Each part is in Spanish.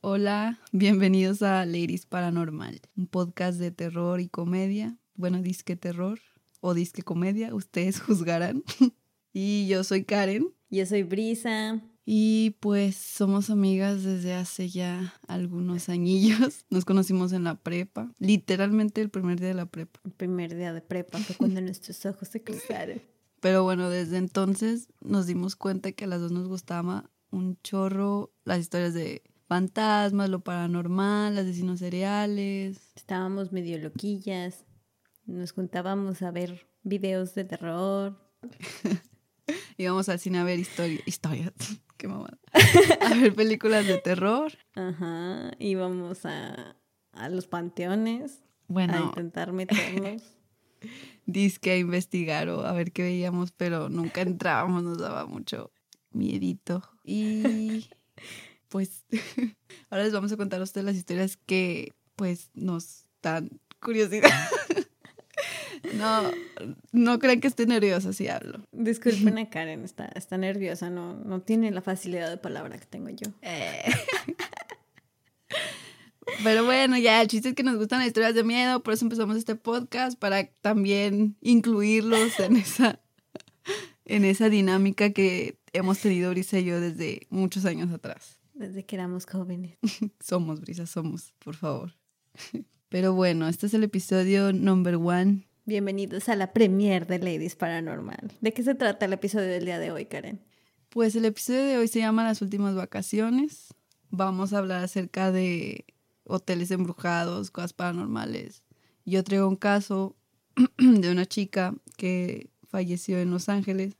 Hola, bienvenidos a Ladies Paranormal, un podcast de terror y comedia. Bueno, disque terror o disque comedia, ustedes juzgarán. y yo soy Karen. Yo soy Brisa. Y pues somos amigas desde hace ya algunos añillos. Nos conocimos en la prepa, literalmente el primer día de la prepa. El primer día de prepa fue cuando nuestros ojos se cruzaron. Pero bueno, desde entonces nos dimos cuenta que a las dos nos gustaba un chorro las historias de fantasmas, lo paranormal, asesinos seriales. Estábamos medio loquillas. Nos juntábamos a ver videos de terror. Íbamos al cine a ver historias. Qué mamada. A ver películas de terror. Ajá. Íbamos a, a los panteones. Bueno. A intentar meternos. Disque a investigar o a ver qué veíamos, pero nunca entrábamos, nos daba mucho miedito. Y pues ahora les vamos a contar a ustedes las historias que pues nos dan curiosidad. No, no crean que esté nerviosa si hablo. Disculpen a Karen, está, está nerviosa, no, no tiene la facilidad de palabra que tengo yo. Eh. Pero bueno, ya el chiste es que nos gustan las historias de miedo, por eso empezamos este podcast, para también incluirlos en esa, en esa dinámica que hemos tenido Brisa y yo desde muchos años atrás. Desde que éramos jóvenes. somos, Brisa, somos, por favor. Pero bueno, este es el episodio number one. Bienvenidos a la premiere de Ladies Paranormal. ¿De qué se trata el episodio del día de hoy, Karen? Pues el episodio de hoy se llama Las últimas vacaciones. Vamos a hablar acerca de hoteles embrujados, cosas paranormales. Yo traigo un caso de una chica que falleció en Los Ángeles.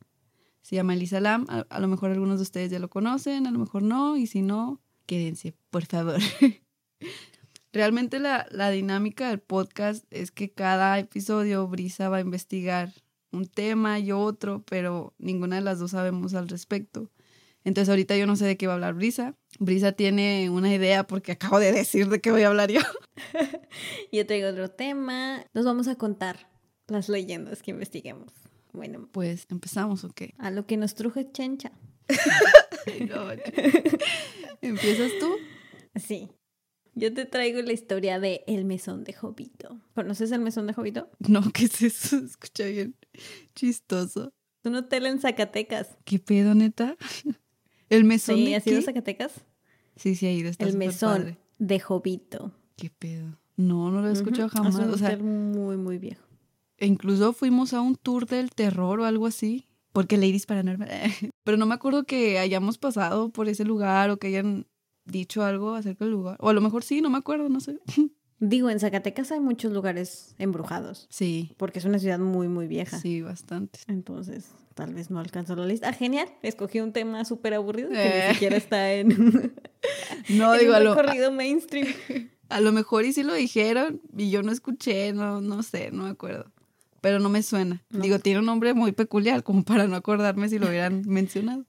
Se llama Elisa Lam. A, a, lo mejor algunos de ustedes ya lo conocen, a lo mejor no. Y si no, quédense, por favor. Realmente la, la dinámica del podcast es que cada episodio Brisa va a investigar un tema y otro, pero ninguna de las dos sabemos al respecto. Entonces ahorita yo no sé de qué va a hablar Brisa. Brisa tiene una idea porque acabo de decir de qué voy a hablar yo. yo traigo otro tema. Nos vamos a contar las leyendas que investiguemos. Bueno, pues empezamos, ¿ok? A lo que nos truje Chencha. no, ¿Empiezas tú? Sí. Yo te traigo la historia de El Mesón de Jovito. ¿Conoces el Mesón de Jovito? No, ¿qué es eso? Escucha bien chistoso. Es un hotel en Zacatecas. ¿Qué pedo, neta? ¿El Mesón sí, de ¿has ido a Zacatecas? Sí, sí, ha ido. Está el Mesón padre. de Jovito. ¿Qué pedo? No, no lo he escuchado Uh -huh. jamás. Es un o sea, hotel muy, muy viejo. E incluso fuimos a un tour del terror o algo así. Porque Ladies Paranormal. Pero no me acuerdo que hayamos pasado por ese lugar o que hayan dicho algo acerca del lugar. O a lo mejor sí, no me acuerdo, no sé. Digo, en Zacatecas hay muchos lugares embrujados. Sí. Porque es una ciudad muy, muy vieja. Sí, bastante. Entonces, tal vez no alcanzó la lista. Ah, genial. Escogí un tema súper aburrido que Eh. ni siquiera está en, No, en digo, a un lo, recorrido mainstream. a lo mejor y sí lo dijeron y yo no escuché, no, no sé, no me acuerdo. Pero no me suena. No. Digo, tiene un nombre muy peculiar, como para no acordarme si lo hubieran mencionado.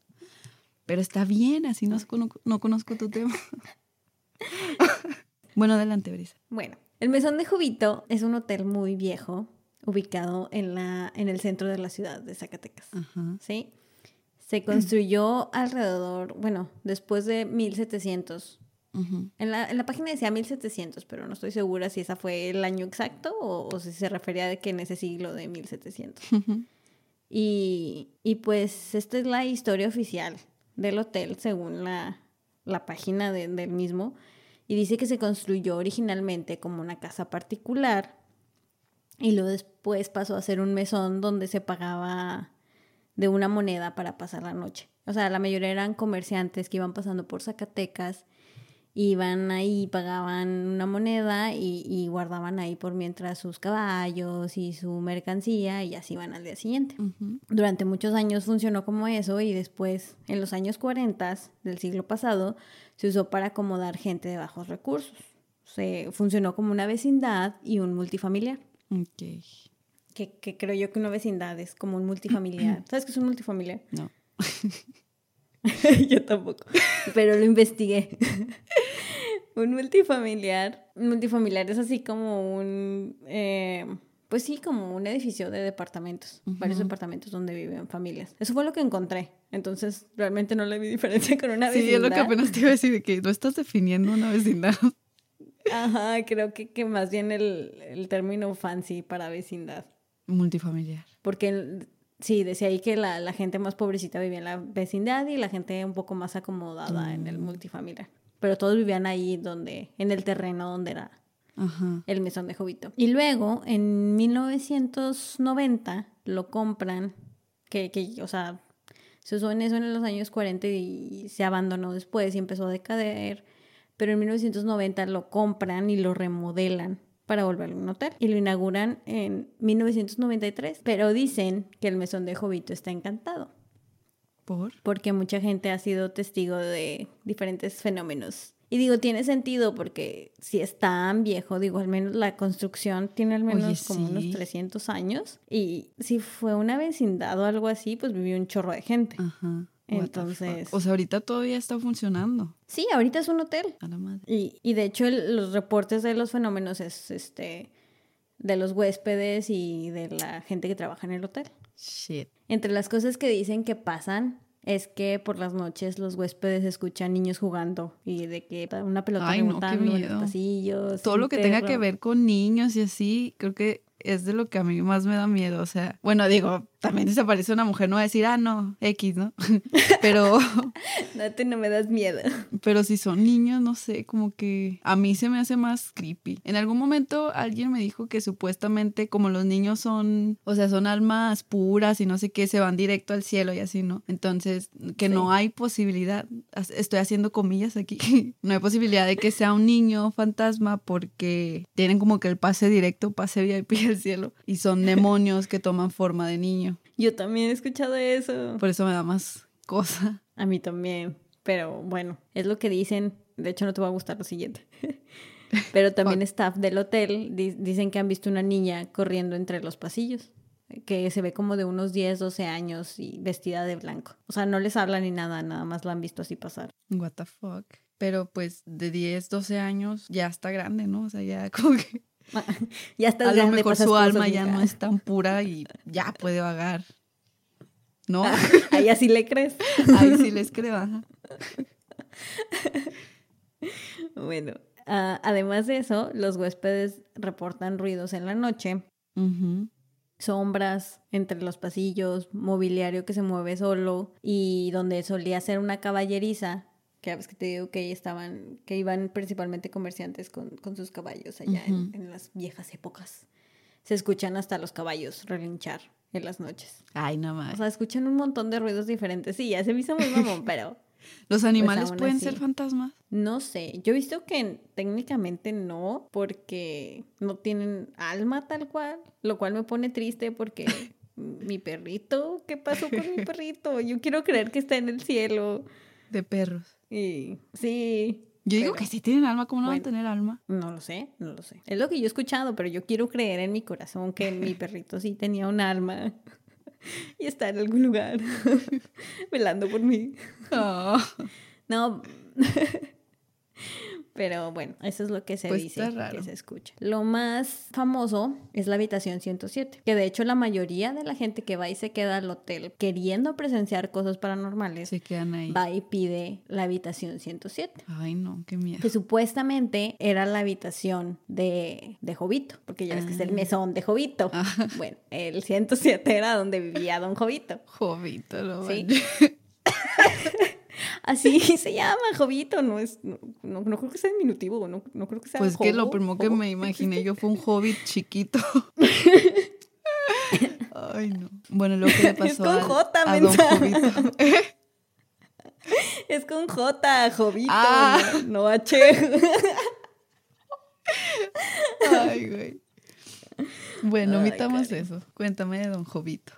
Pero está bien, así no, no conozco tu tema. bueno, adelante, Brisa. Bueno, el Mesón de Jovito es un hotel muy viejo ubicado en, la, en el centro de la ciudad de Zacatecas. Ajá. ¿sí? Se construyó alrededor, bueno, después de 1700. En la, en la página decía 1700, pero no estoy segura si esa fue el año exacto o, o si se refería de que en ese siglo de 1700. Ujú. Y, y pues esta es la historia oficial del hotel según la, la página de- del mismo. Y dice que se construyó originalmente como una casa particular y luego después pasó a ser un mesón donde se pagaba de una moneda para pasar la noche. O sea, la mayoría eran comerciantes que iban pasando por Zacatecas, iban ahí, pagaban una moneda y, y guardaban ahí por mientras sus caballos y su mercancía y así iban al día siguiente. Durante muchos años funcionó como eso y después, en los años 40 del siglo pasado, se usó para acomodar gente de bajos recursos. Se funcionó como una vecindad y un multifamiliar. Ok. Que, que creo yo que una vecindad es como un multifamiliar. ¿Sabes qué es un multifamiliar? No. yo tampoco. Pero lo investigué. un multifamiliar. Un multifamiliar es así como un. eh, pues sí, como un edificio de departamentos, varios departamentos donde viven familias. Eso fue lo que encontré. Entonces, realmente no le vi diferencia con una vecindad. Sí, es lo que apenas te iba a decir, de que no estás definiendo una vecindad. Ajá, creo que, que más bien el, el término fancy para vecindad. Multifamiliar. Porque sí, decía ahí que la, la, gente más pobrecita vivía en la vecindad y la gente un poco más acomodada en el Mm. multifamiliar. Pero todos vivían ahí donde, en el terreno donde era Ajá. el mesón de Jovito. Y luego, en 1990, lo compran, que, que o sea, se usó en eso en los años 40 y se abandonó después y empezó a decaer. Pero en 1990 lo compran y lo remodelan para volverlo un hotel. Y lo inauguran en 1993. Pero dicen que el mesón de Jovito está encantado. ¿Por? Porque mucha gente ha sido testigo de diferentes fenómenos. Y digo, tiene sentido porque si es tan viejo, digo, al menos la construcción tiene al menos Oye, como unos sí. 300 años. Y si fue una vecindad o algo así, pues vivió un chorro de gente. Ajá. Entonces-. O sea, ahorita todavía está funcionando. Sí, ahorita es un hotel. A la madre. Y, y de hecho el- los reportes de los fenómenos es este de los huéspedes y de la gente que trabaja en el hotel. Shit. Entre las cosas que dicen que pasan es que por las noches los huéspedes escuchan niños jugando y de que una pelota Ay, no, rebotando en los pasillos. Todo lo que tenga que ver con niños y así, creo que es de lo que a mí más me da miedo. O sea, bueno, digo, también si se aparece una mujer, no va a decir, ah, no, X, ¿no? Pero, No, tú no me das miedo. pero si son niños, no sé, como que a mí se me hace más creepy. En algún momento alguien me dijo que supuestamente como los niños son, o sea, son almas puras y no sé qué, se van directo al cielo y así, ¿no? Entonces, que no hay posibilidad, estoy haciendo comillas aquí, no hay posibilidad de que sea un niño fantasma porque tienen como que el pase directo, pase VIP al cielo y son demonios que toman forma de niño. Yo también he escuchado eso. Por eso me da más cosa. A mí también. Pero bueno, es lo que dicen. De hecho, no te va a gustar lo siguiente. Pero también staff del hotel di- dicen que han visto una niña corriendo entre los pasillos. Que se ve como de unos 10, 12 años y vestida de blanco. O sea, no les habla ni nada, nada más la han visto así pasar. What the fuck. Pero pues de 10, 12 años ya está grande, ¿no? O sea, ya como que Ya estás a lo grande, mejor su alma ya no es tan pura y ya puede vagar. ¿No? Ahí así le crees. Ahí sí les creo. ajá. Bueno, además de eso, los huéspedes reportan ruidos en la noche, sombras entre los pasillos, mobiliario que se mueve solo y donde solía ser una caballeriza, que que te digo que estaban, que iban principalmente comerciantes con, con sus caballos allá en- las viejas épocas. Se escuchan hasta los caballos relinchar en las noches. Ay, nada O más. sea, escuchan un montón de ruidos diferentes. Sí, ya se me hizo muy mamón, pero ¿Los animales pues aún pueden así. ser fantasmas? No sé, yo he visto que técnicamente no, porque no tienen alma tal cual, lo cual me pone triste porque mi perrito, ¿qué pasó con mi perrito? Yo quiero creer que está en el cielo. De perros. Y sí. Yo digo que sí tienen alma, ¿cómo no van a bueno. tener alma? No lo sé, no lo sé. Es lo que yo he escuchado, pero yo quiero creer en mi corazón que mi perrito sí tenía un alma y está en algún lugar velando por mí. Oh, No. Pero bueno, eso es lo que se Pues dice, que se escucha. Lo más famoso es la habitación 107, que de hecho la mayoría de la gente que va y se queda al hotel queriendo presenciar cosas paranormales, se quedan ahí. va y pide la habitación 107. Ay, no, qué miedo. Que supuestamente era la habitación de, de Jovito, porque ya ves que es el Ah. mesón de Jovito. Ah. Bueno, el 107 era donde vivía don Jovito. Jovito, lo Sí. Así se llama, Jovito, no es, no, no, no creo que sea diminutivo, no, no creo que sea Pues que lo primero que me imaginé yo fue un hobbit chiquito. Ay, no. Bueno, lo que le pasó con al- J, a don. Jovito. Es con J, Jovito, Ah. no, no H. Ay, güey. Bueno, omitamos eso. Cuéntame de don Jovito.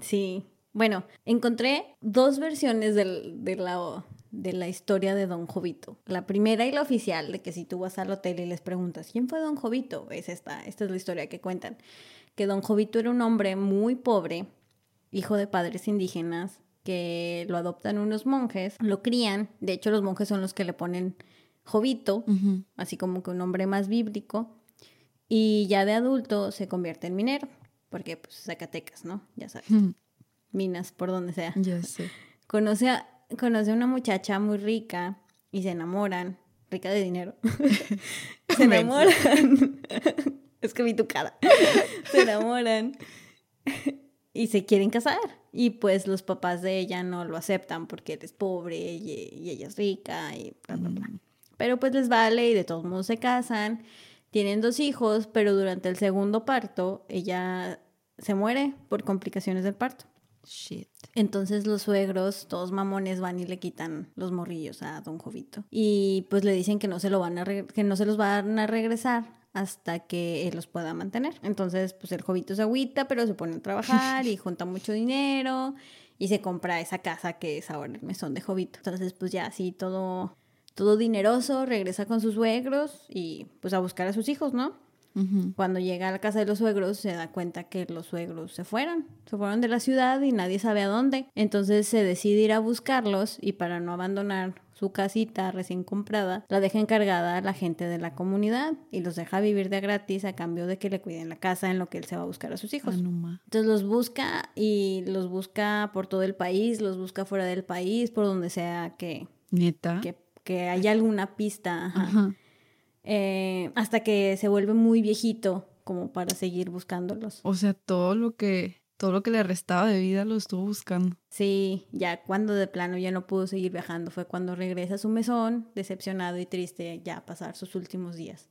Sí, bueno, encontré dos versiones del- de, la, de la historia de Don Jovito. La primera y la oficial, de que si tú vas al hotel y les preguntas, ¿quién fue Don Jovito? Es esta, esta es la historia que cuentan. Que Don Jovito era un hombre muy pobre, hijo de padres indígenas, que lo adoptan unos monjes, lo crían, de hecho los monjes son los que le ponen Jovito, así como que un nombre más bíblico. Y ya de adulto se convierte en minero, porque pues Zacatecas, ¿no? Ya sabes. Minas por donde sea. Ya sé. Conoce a, conoce a una muchacha muy rica y se enamoran. Rica de dinero. se enamoran. es que vi tu cara. se enamoran. y se quieren casar. Y pues los papás de ella no lo aceptan porque él es pobre y, y ella es rica y bla, bla, bla. Pero pues les vale y de todos modos se casan. Tienen dos hijos, pero durante el segundo parto ella se muere por complicaciones del parto. Shit. Entonces los suegros, todos mamones, van y le quitan los morrillos a don Jovito. Y pues le dicen que no se, lo van a que no se los van a regresar hasta que él los pueda mantener. Entonces, pues el Jovito se agüita, pero se pone a trabajar y junta mucho dinero y se compra esa casa que es ahora el mesón de Jovito. Entonces, pues ya así todo, todo dineroso, regresa con sus suegros y pues a buscar a sus hijos, ¿no? Cuando llega a la casa de los suegros se da cuenta que los suegros se fueron, se fueron de la ciudad y nadie sabe a dónde. Entonces se decide ir a buscarlos y para no abandonar su casita recién comprada, la deja encargada a la gente de la comunidad y los deja vivir de gratis a cambio de que le cuiden la casa en lo que él se va a buscar a sus hijos. Ah. Entonces los busca y los busca por todo el país, los busca fuera del país, por donde sea que, Neta. que, que haya alguna pista. ajá. Ajá. Eh, hasta que se vuelve muy viejito como para seguir buscándolos. O sea, todo lo que todo lo que le restaba de vida lo estuvo buscando. Sí, ya cuando de plano ya no pudo seguir viajando fue cuando regresa a su mesón, decepcionado y triste ya a pasar sus últimos días.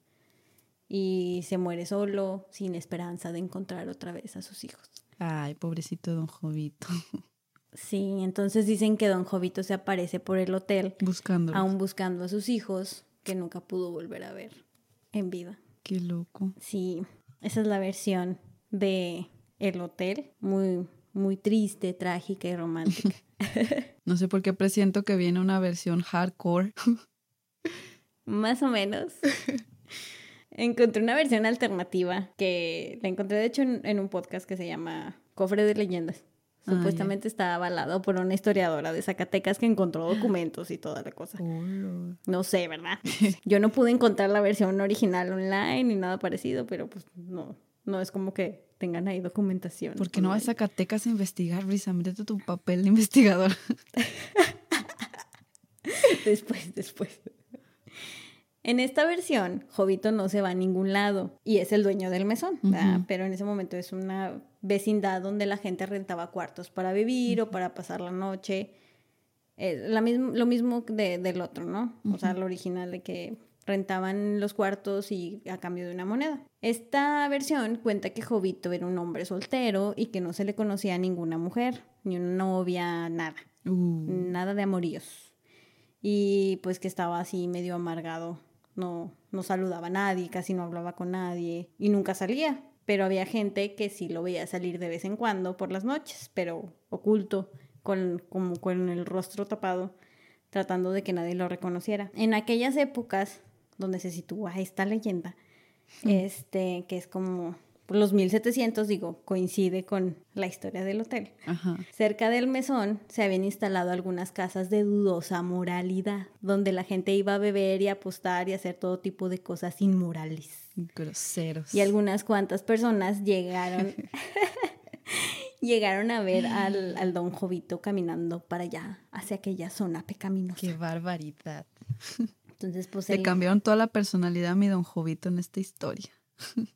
Y se muere solo, sin esperanza de encontrar otra vez a sus hijos. Ay, pobrecito don Jovito. Sí, entonces dicen que don Jovito se aparece por el hotel, Buscándolo. aún buscando a sus hijos, que nunca pudo volver a ver en vida. Qué loco. Sí, esa es la versión de El Hotel, muy muy triste, trágica y romántica. No sé por qué presiento que viene una versión hardcore. Más o menos. Encontré una versión alternativa que la encontré de hecho en, en un podcast que se llama Cofre de Leyendas. Supuestamente está avalado por una historiadora de Zacatecas que encontró documentos y toda la cosa. Hola. No sé, ¿verdad? Yo no pude encontrar la versión original online ni nada parecido, pero pues no, no es como que tengan ahí documentación. ¿Por qué no vas a. Zacatecas a investigar, Brisa? Métete tu papel de investigador. Después, después. En esta versión, Jovito no se va a ningún lado y es el dueño del mesón. Ujú. pero en ese momento es una vecindad donde la gente rentaba cuartos para vivir o para pasar la noche. Eh, la mismo, lo mismo de- del otro, ¿no? O sea, lo original de que rentaban los cuartos y a cambio de una moneda. Esta versión cuenta que Jovito era un hombre soltero y que no se le conocía a ninguna mujer, ni una novia, nada Uh, nada de amoríos. Y pues que estaba así medio amargado, no, no saludaba a nadie, casi no hablaba con nadie y nunca salía. Pero había gente que sí lo veía salir de vez en cuando por las noches, pero oculto, con, como con el rostro tapado, tratando de que nadie lo reconociera. En aquellas épocas donde se sitúa esta leyenda, este, que es como los 1700, digo, coincide con la historia del hotel. ajá. Cerca del mesón se habían instalado algunas casas de dudosa moralidad, donde la gente iba a beber y apostar y hacer todo tipo de cosas inmorales. Groseros. Y algunas cuantas personas llegaron, llegaron a ver al, al don Jovito caminando para allá, hacia aquella zona pecaminosa. Qué barbaridad. Entonces, pues Le él- cambiaron toda la personalidad a mi don Jovito en esta historia.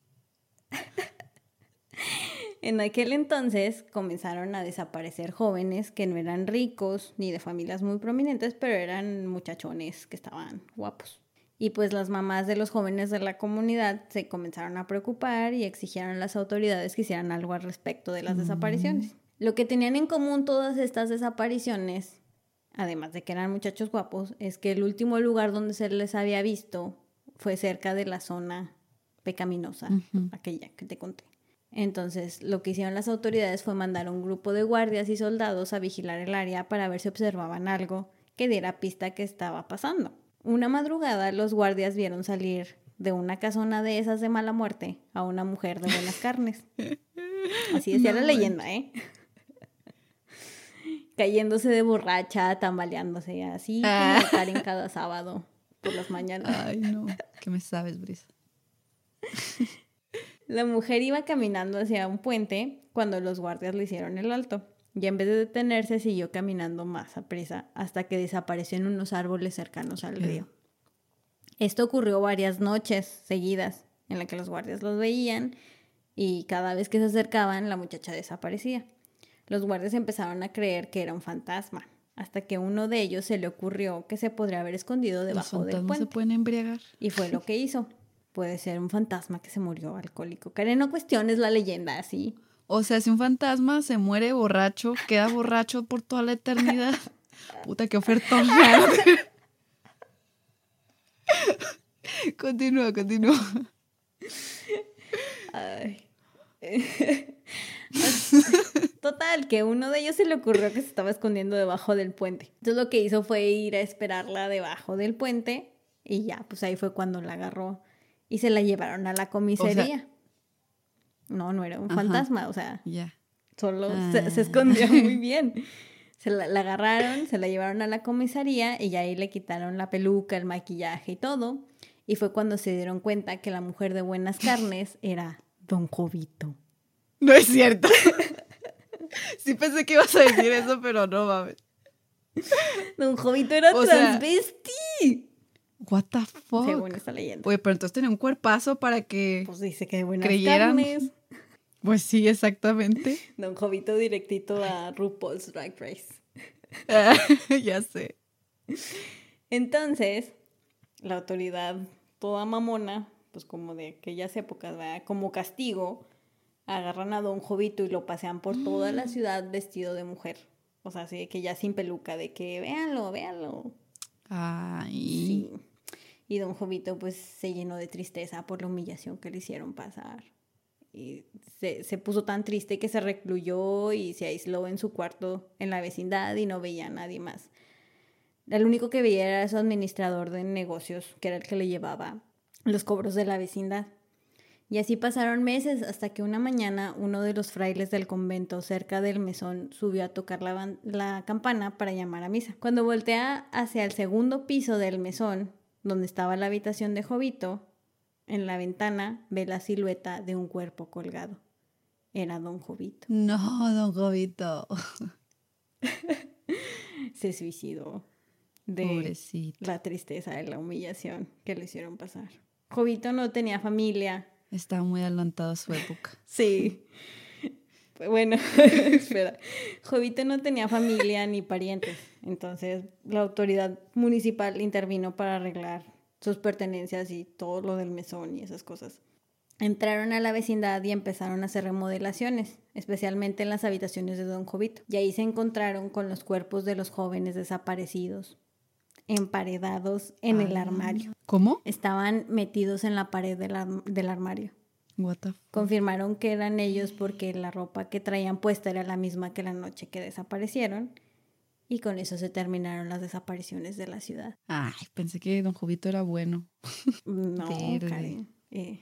En aquel entonces comenzaron a desaparecer jóvenes que no eran ricos ni de familias muy prominentes, pero eran muchachones que estaban guapos. Y pues las mamás de los jóvenes de la comunidad se comenzaron a preocupar y exigieron a las autoridades que hicieran algo al respecto de las desapariciones. Lo que tenían en común todas estas desapariciones, además de que eran muchachos guapos, es que el último lugar donde se les había visto fue cerca de la zona pecaminosa, aquella que te conté. Entonces, lo que hicieron las autoridades fue mandar un grupo de guardias y soldados a vigilar el área para ver si observaban algo que diera pista que estaba pasando. Una madrugada, los guardias vieron salir de una casona de esas de mala muerte a una mujer de buenas carnes. Así decía No la leyenda, ¿eh? Cayéndose de borracha, tambaleándose, así Ah. como Karen cada sábado por las mañanas. Ay, no. ¿Qué me sabes, Brisa? La mujer iba caminando hacia un puente cuando los guardias le hicieron el alto. Y en vez de detenerse, siguió caminando más a prisa hasta que desapareció en unos árboles cercanos al río. Esto ocurrió varias noches seguidas en las que los guardias los veían y cada vez que se acercaban la muchacha desaparecía. Los guardias empezaron a creer que era un fantasma, hasta que uno de ellos se le ocurrió que se podría haber escondido debajo del puente. se pueden embriagar. Y fue lo que hizo. Puede ser un fantasma que se murió alcohólico. Karen, no cuestiones la leyenda así. O sea, si un fantasma se muere borracho, queda borracho por toda la eternidad. Puta, qué ofertón. continúa, continúa. Ay. Total, que uno de ellos se le ocurrió que se estaba escondiendo debajo del puente. Entonces lo que hizo fue ir a esperarla debajo del puente y ya, pues ahí fue cuando la agarró y se la llevaron a la comisaría. No, no era un fantasma, o sea, ya. solo se, ah. escondió muy bien. Se la, la, agarraron, se la llevaron a la comisaría y ya ahí le quitaron la peluca, el maquillaje y todo. Y fue cuando se dieron cuenta que la mujer de buenas carnes era Don Jovito. No es cierto. sí pensé que ibas a decir eso, pero no mames. Don Jovito era transvesti. What the fuck? Según esta leyenda. Oye, pero entonces tenía un cuerpazo para que pues dice que de buenas creyeran. Carnes. Pues sí, exactamente. Don Jovito directito a RuPaul's Drag Race. ya sé. Entonces, la autoridad toda mamona, pues como de aquellas épocas, ¿verdad? Como castigo, agarran a Don Jovito y lo pasean por toda la mm. ciudad vestido de mujer. O sea, así que ya sin peluca, de que véanlo, véanlo. Ay. Sí. Y Don Jovito pues se llenó de tristeza por la humillación que le hicieron pasar. Y se, se puso tan triste que se recluyó y se aisló en su cuarto en la vecindad y no veía a nadie más. El único que veía era su administrador de negocios, que era el que le llevaba los cobros de la vecindad. Y así pasaron meses hasta que una mañana uno de los frailes del convento cerca del mesón subió a tocar la, la, campana para llamar a misa. Cuando voltea hacia el segundo piso del mesón, donde estaba la habitación de Jovito, en la ventana ve la silueta de un cuerpo colgado. Era don Jovito. No, don Jovito. Se suicidó de la tristeza de la humillación que le hicieron pasar. Jovito no tenía familia. Estaba muy adelantado a su época. sí. Bueno, espera. Jovito no tenía familia ni parientes. Entonces la autoridad municipal intervino para arreglar sus pertenencias y todo lo del mesón y esas cosas. Entraron a la vecindad y empezaron a hacer remodelaciones, especialmente en las habitaciones de Don Jovito. Y ahí se encontraron con los cuerpos de los jóvenes desaparecidos, emparedados en el armario. ¿Cómo? Estaban metidos en la pared del, armario. What Confirmaron que eran ellos porque la ropa que traían puesta era la misma que la noche que desaparecieron. Y con eso se terminaron las desapariciones de la ciudad. Ay, pensé que don Jovito era bueno. No, Karen. Eh.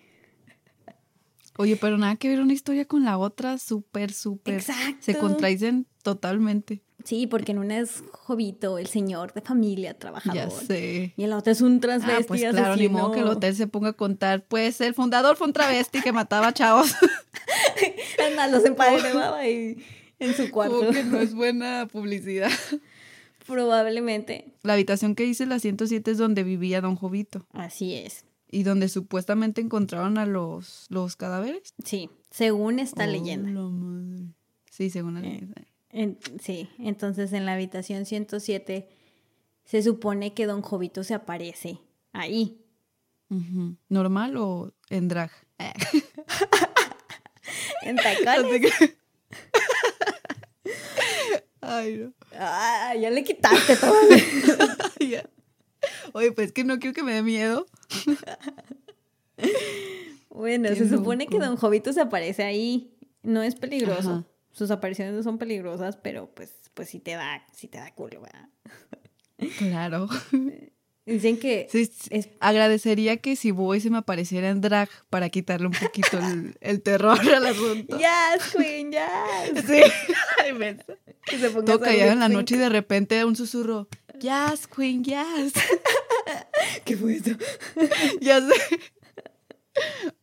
Oye, pero nada que ver una historia con la otra, súper, súper. Exacto. Se contradicen totalmente. Sí, porque en una es Jovito, el señor de familia, trabajador. Ya sé. Y en la otra es un transvesti ah, pues claro, ni modo que el hotel se ponga a contar. Pues el fundador fue un travesti que mataba chavos. Anda, los emparedaba ahí en su cuarto. Como que no es buena publicidad. Probablemente. La habitación que dice la 107 es donde vivía don Jovito. Así es. ¿Y donde supuestamente encontraron a los, los cadáveres? Sí, según esta leyenda. Sí, según la eh, leyenda sí, entonces en la habitación 107 se supone que Don Jovito se aparece ahí. ¿Normal o en drag? en tacones. Ay, no. Ah, ya le quitaste todo. Oye, pues que no quiero que me dé miedo. bueno, se supone que Don Jovito se aparece ahí. No es peligroso sus apariciones no son peligrosas, pero pues, pues sí te da, sí te da culo, ¿verdad? Claro. Dicen que agradecería que si voy se me apareciera en drag para quitarle un poquito el, terror al asunto. Yes, Queen, yes. Sí. Ay, que se ponga Toca ya en la noche y de repente un susurro. Yes, Queen, yes. ¿Qué fue eso? ya sé.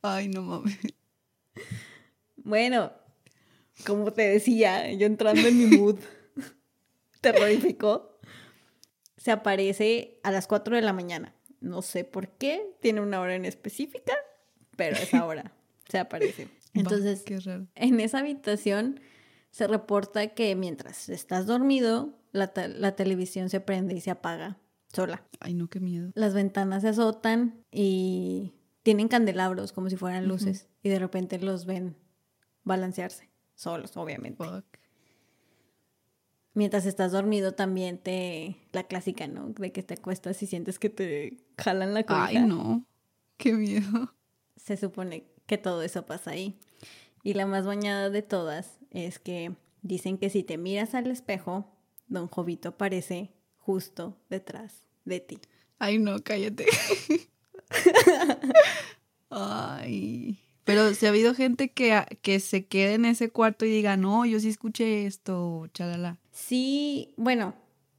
Ay, no mames. Bueno, como te decía, yo entrando en mi mood terrorífico, se aparece a las 4 de la mañana. No sé por qué, tiene una hora en específica, pero a esa hora se aparece. Entonces, en esa habitación se reporta que mientras estás dormido, la, te- la televisión se prende y se apaga sola. Ay, no, qué miedo. Las ventanas se azotan y tienen candelabros como si fueran luces y de repente los ven balancearse solos, obviamente. Fuck. Mientras estás dormido también te la clásica, ¿no? De que te acuestas y sientes que te jalan la cobija. Ay, no. Qué miedo. Se supone que todo eso pasa ahí. Y la más bañada de todas es que dicen que si te miras al espejo, Don Jovito aparece justo detrás de ti. Ay, no, cállate. Ay. Pero si ha habido gente que, que se quede en ese cuarto y diga, no, yo sí escuché esto, chalala. Sí, bueno,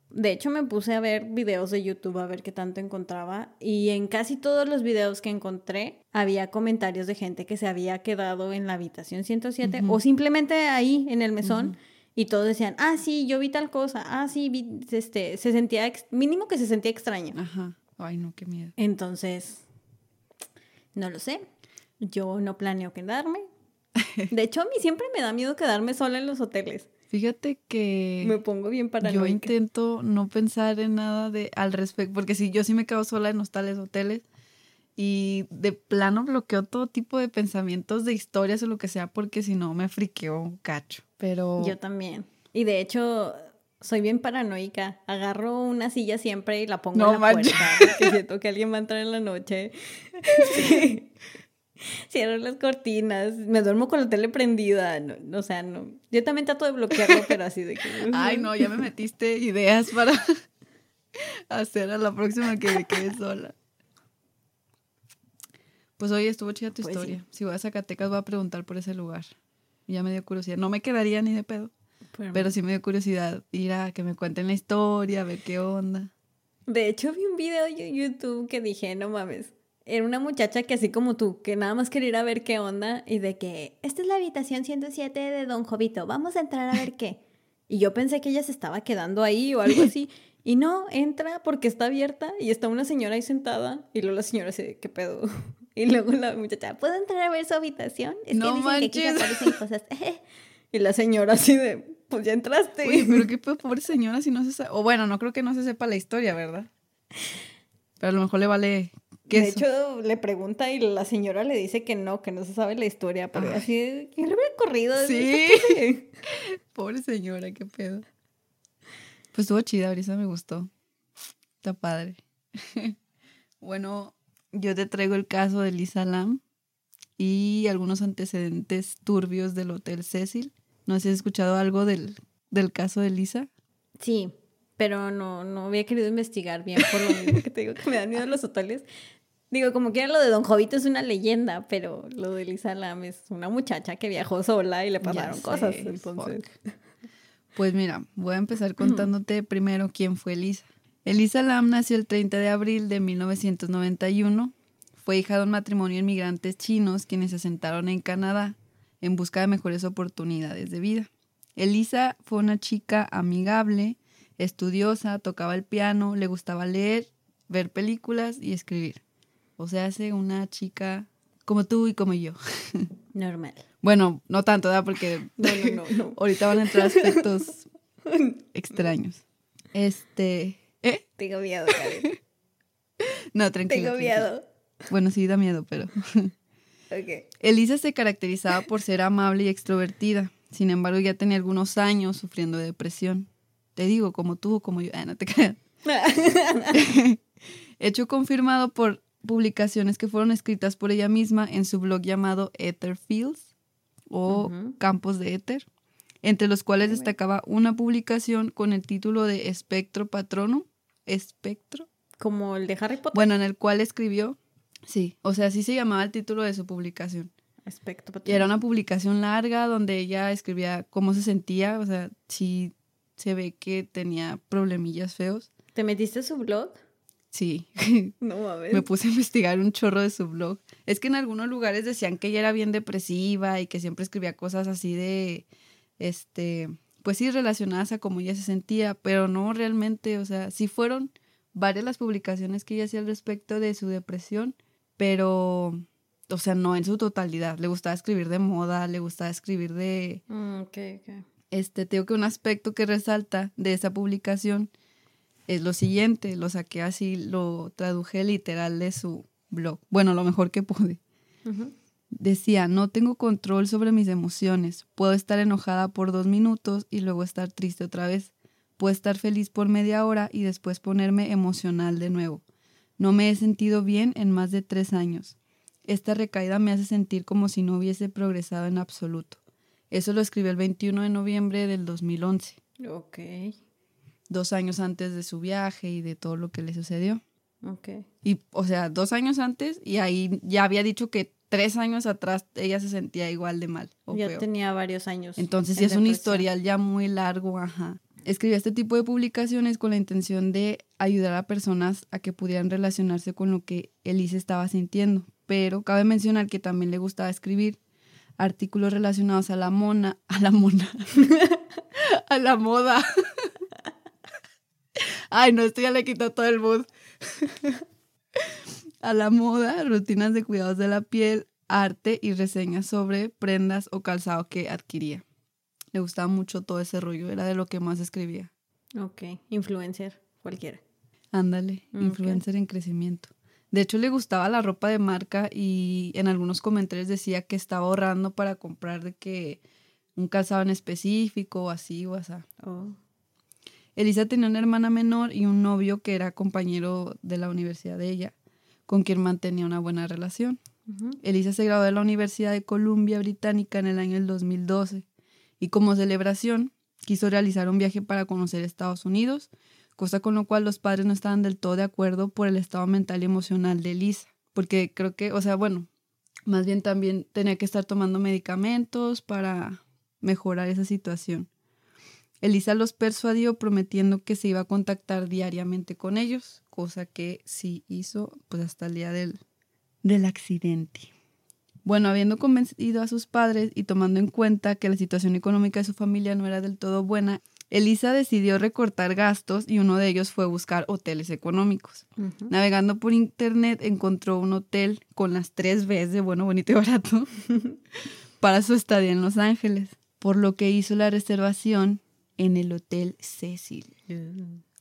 de hecho me puse a ver videos de YouTube a ver qué tanto encontraba y en casi todos los videos que encontré había comentarios de gente que se había quedado en la habitación 107 o simplemente ahí en el mesón y todos decían, ah, sí, yo vi tal cosa, ah, sí, vi, este, se sentía, mínimo que se sentía extraño. Ajá. Ay, no, qué miedo. Entonces, no lo sé. Yo no planeo quedarme. De hecho, a mí siempre me da miedo quedarme sola en los hoteles. Fíjate que Me pongo bien yo paranoica. intento no pensar en nada de al respecto, porque si yo sí me quedo sola en los tales hoteles y de plano bloqueo todo tipo de pensamientos de historias o lo que sea, porque si no me friqueo un cacho. Pero Yo también. Y de hecho, soy bien paranoica. Agarro una silla siempre y la pongo No en la puerta. Porque siento que alguien va a entrar en la noche. Sí. Cierro las cortinas. Me duermo con la tele prendida. No, no, o sea, no. Yo también trato de bloquearlo, pero así de que. Ay, no, ya me metiste ideas para hacer a la próxima que me quede sola. Pues oye, estuvo chida tu Pues sí. historia. Si voy a Zacatecas voy a preguntar por ese lugar. Ya me dio curiosidad. No me quedaría ni de pedo, pero sí me dio curiosidad ir a que me cuenten la historia, a ver qué onda. De hecho, vi un video en YouTube que dije, no mames. Era una muchacha que así como tú, que nada más quería ir a ver qué onda y de que, esta es la habitación 107 de Don Jovito, vamos a entrar a ver qué. Y yo pensé que ella se estaba quedando ahí o algo así. Y no, entra porque está abierta y está una señora ahí sentada. Y luego la señora dice, ¿qué pedo? Y luego la muchacha, ¿puedo entrar a ver su habitación? Es No que dicen que aquí manches. aparecen cosas. Y la señora así de, pues ya entraste. Oye, pero qué pedo, pobre señora, si no se sabe. O bueno, no creo que no se sepa la historia, ¿verdad? Pero a lo mejor le vale De hecho, le pregunta y la señora le dice que no, que no se sabe la historia, pero Ay. así, ¿quién le hubiera corrido? Sí. ¿Esto qué? Pobre señora, qué pedo. Pues estuvo chida, Brisa, me gustó. Está padre. bueno, yo te traigo el caso de Lisa Lam y algunos antecedentes turbios del Hotel Cecil. No sé si has escuchado algo del, del caso de Lisa. Sí, pero no, no había querido investigar bien por lo mismo que te digo que me dan miedo los hoteles. Digo, como quiera lo de Don Jovito es una leyenda, pero lo de Lisa Lam es una muchacha que viajó sola y le pasaron sé, cosas. Entonces, Pues mira, voy a empezar contándote primero quién fue Elisa. Elisa Lam nació el 30 de abril de 1991. Fue hija de un matrimonio de inmigrantes chinos quienes se asentaron en Canadá en busca de mejores oportunidades de vida. Elisa fue una chica amigable, estudiosa, tocaba el piano, le gustaba leer, ver películas y escribir. O sea, hace una chica como tú y como yo. normal. Bueno, no tanto, ¿verdad? Porque No, no, no, no. Ahorita van a entrar aspectos extraños. Este. ¿Eh? Tengo miedo, Karen. No, tranquilo. Tengo tranquilo. miedo. Bueno, sí, da miedo, pero. Ok. Elisa se caracterizaba por ser amable y extrovertida. Sin embargo, ya tenía algunos años sufriendo de depresión. Te digo, como tú o como yo. Ah, no te creas. Hecho confirmado por publicaciones que fueron escritas por ella misma en su blog llamado Ether Fields o. Campos de Éter, entre los cuales Muy bueno. destacaba una publicación con el título de Espectro Patrono. ¿Espectro? Como el de Harry Potter. Bueno, en el cual escribió, sí, o sea, así se llamaba el título de su publicación. Aspecto Y era una publicación larga donde ella escribía cómo se sentía, o sea, sí se ve que tenía problemillas feos. ¿Te metiste a su blog? Sí. No mames. Me puse a investigar un chorro de su blog. Es que en algunos lugares decían que ella era bien depresiva y que siempre escribía cosas así de, este, pues sí, relacionadas a cómo ella se sentía, pero no realmente, o sea, sí fueron varias las publicaciones que ella hacía al respecto de su depresión, pero, o sea, no en su totalidad. Le gustaba escribir de moda, le gustaba escribir de, Mm, ok, ok. Este, tengo que un aspecto que resalta de esa publicación es lo siguiente, lo saqué así, lo traduje literal de su blog. Bueno, lo mejor que pude. Decía, no tengo control sobre mis emociones. Puedo estar enojada por dos minutos y luego estar triste otra vez. Puedo estar feliz por media hora y después ponerme emocional de nuevo. No me he sentido bien en más de tres años. Esta recaída me hace sentir como si no hubiese progresado en absoluto. Eso lo escribió el 21 de noviembre del 2011, Ok, dos años antes de su viaje y de todo lo que le sucedió. ok. Y, o sea, dos años antes y ahí ya había dicho que tres años atrás ella se sentía igual de mal. O Ya peor. tenía varios años. Entonces en sí es un depresión. historial ya muy largo, ajá. Escribí este tipo de publicaciones con la intención de ayudar a personas a que pudieran relacionarse con lo que Elise estaba sintiendo. Pero cabe mencionar que también le gustaba escribir artículos relacionados a la mona, a la mona, a la moda. Ay, no, esto ya le quitó todo el mood. a la moda, rutinas de cuidados de la piel, arte y reseñas sobre prendas o calzado que adquiría. Le gustaba mucho todo ese rollo, era de lo que más escribía. Ok, influencer, cualquiera. Ándale, influencer en crecimiento. De hecho, le gustaba la ropa de marca y en algunos comentarios decía que estaba ahorrando para comprar de que un calzado en específico o así o así. Oh. Elisa tenía una hermana menor y un novio que era compañero de la universidad de ella, con quien mantenía una buena relación. Ujú. Elisa se graduó de la Universidad de Columbia Británica en el año del 2012 y como celebración quiso realizar un viaje para conocer Estados Unidos, cosa con lo cual los padres no estaban del todo de acuerdo por el estado mental y emocional de Elisa, porque creo que, o sea, bueno, más bien también tenía que estar tomando medicamentos para mejorar esa situación. Elisa los persuadió prometiendo que se iba a contactar diariamente con ellos, cosa que sí hizo pues hasta el día del, del accidente. Bueno, habiendo convencido a sus padres y tomando en cuenta que la situación económica de su familia no era del todo buena, Elisa decidió recortar gastos y uno de ellos fue buscar hoteles económicos. Navegando por internet encontró un hotel con las tres Bs de bueno, bonito y barato para su estadía en Los Ángeles, por lo que hizo la reservación en el Hotel Cecil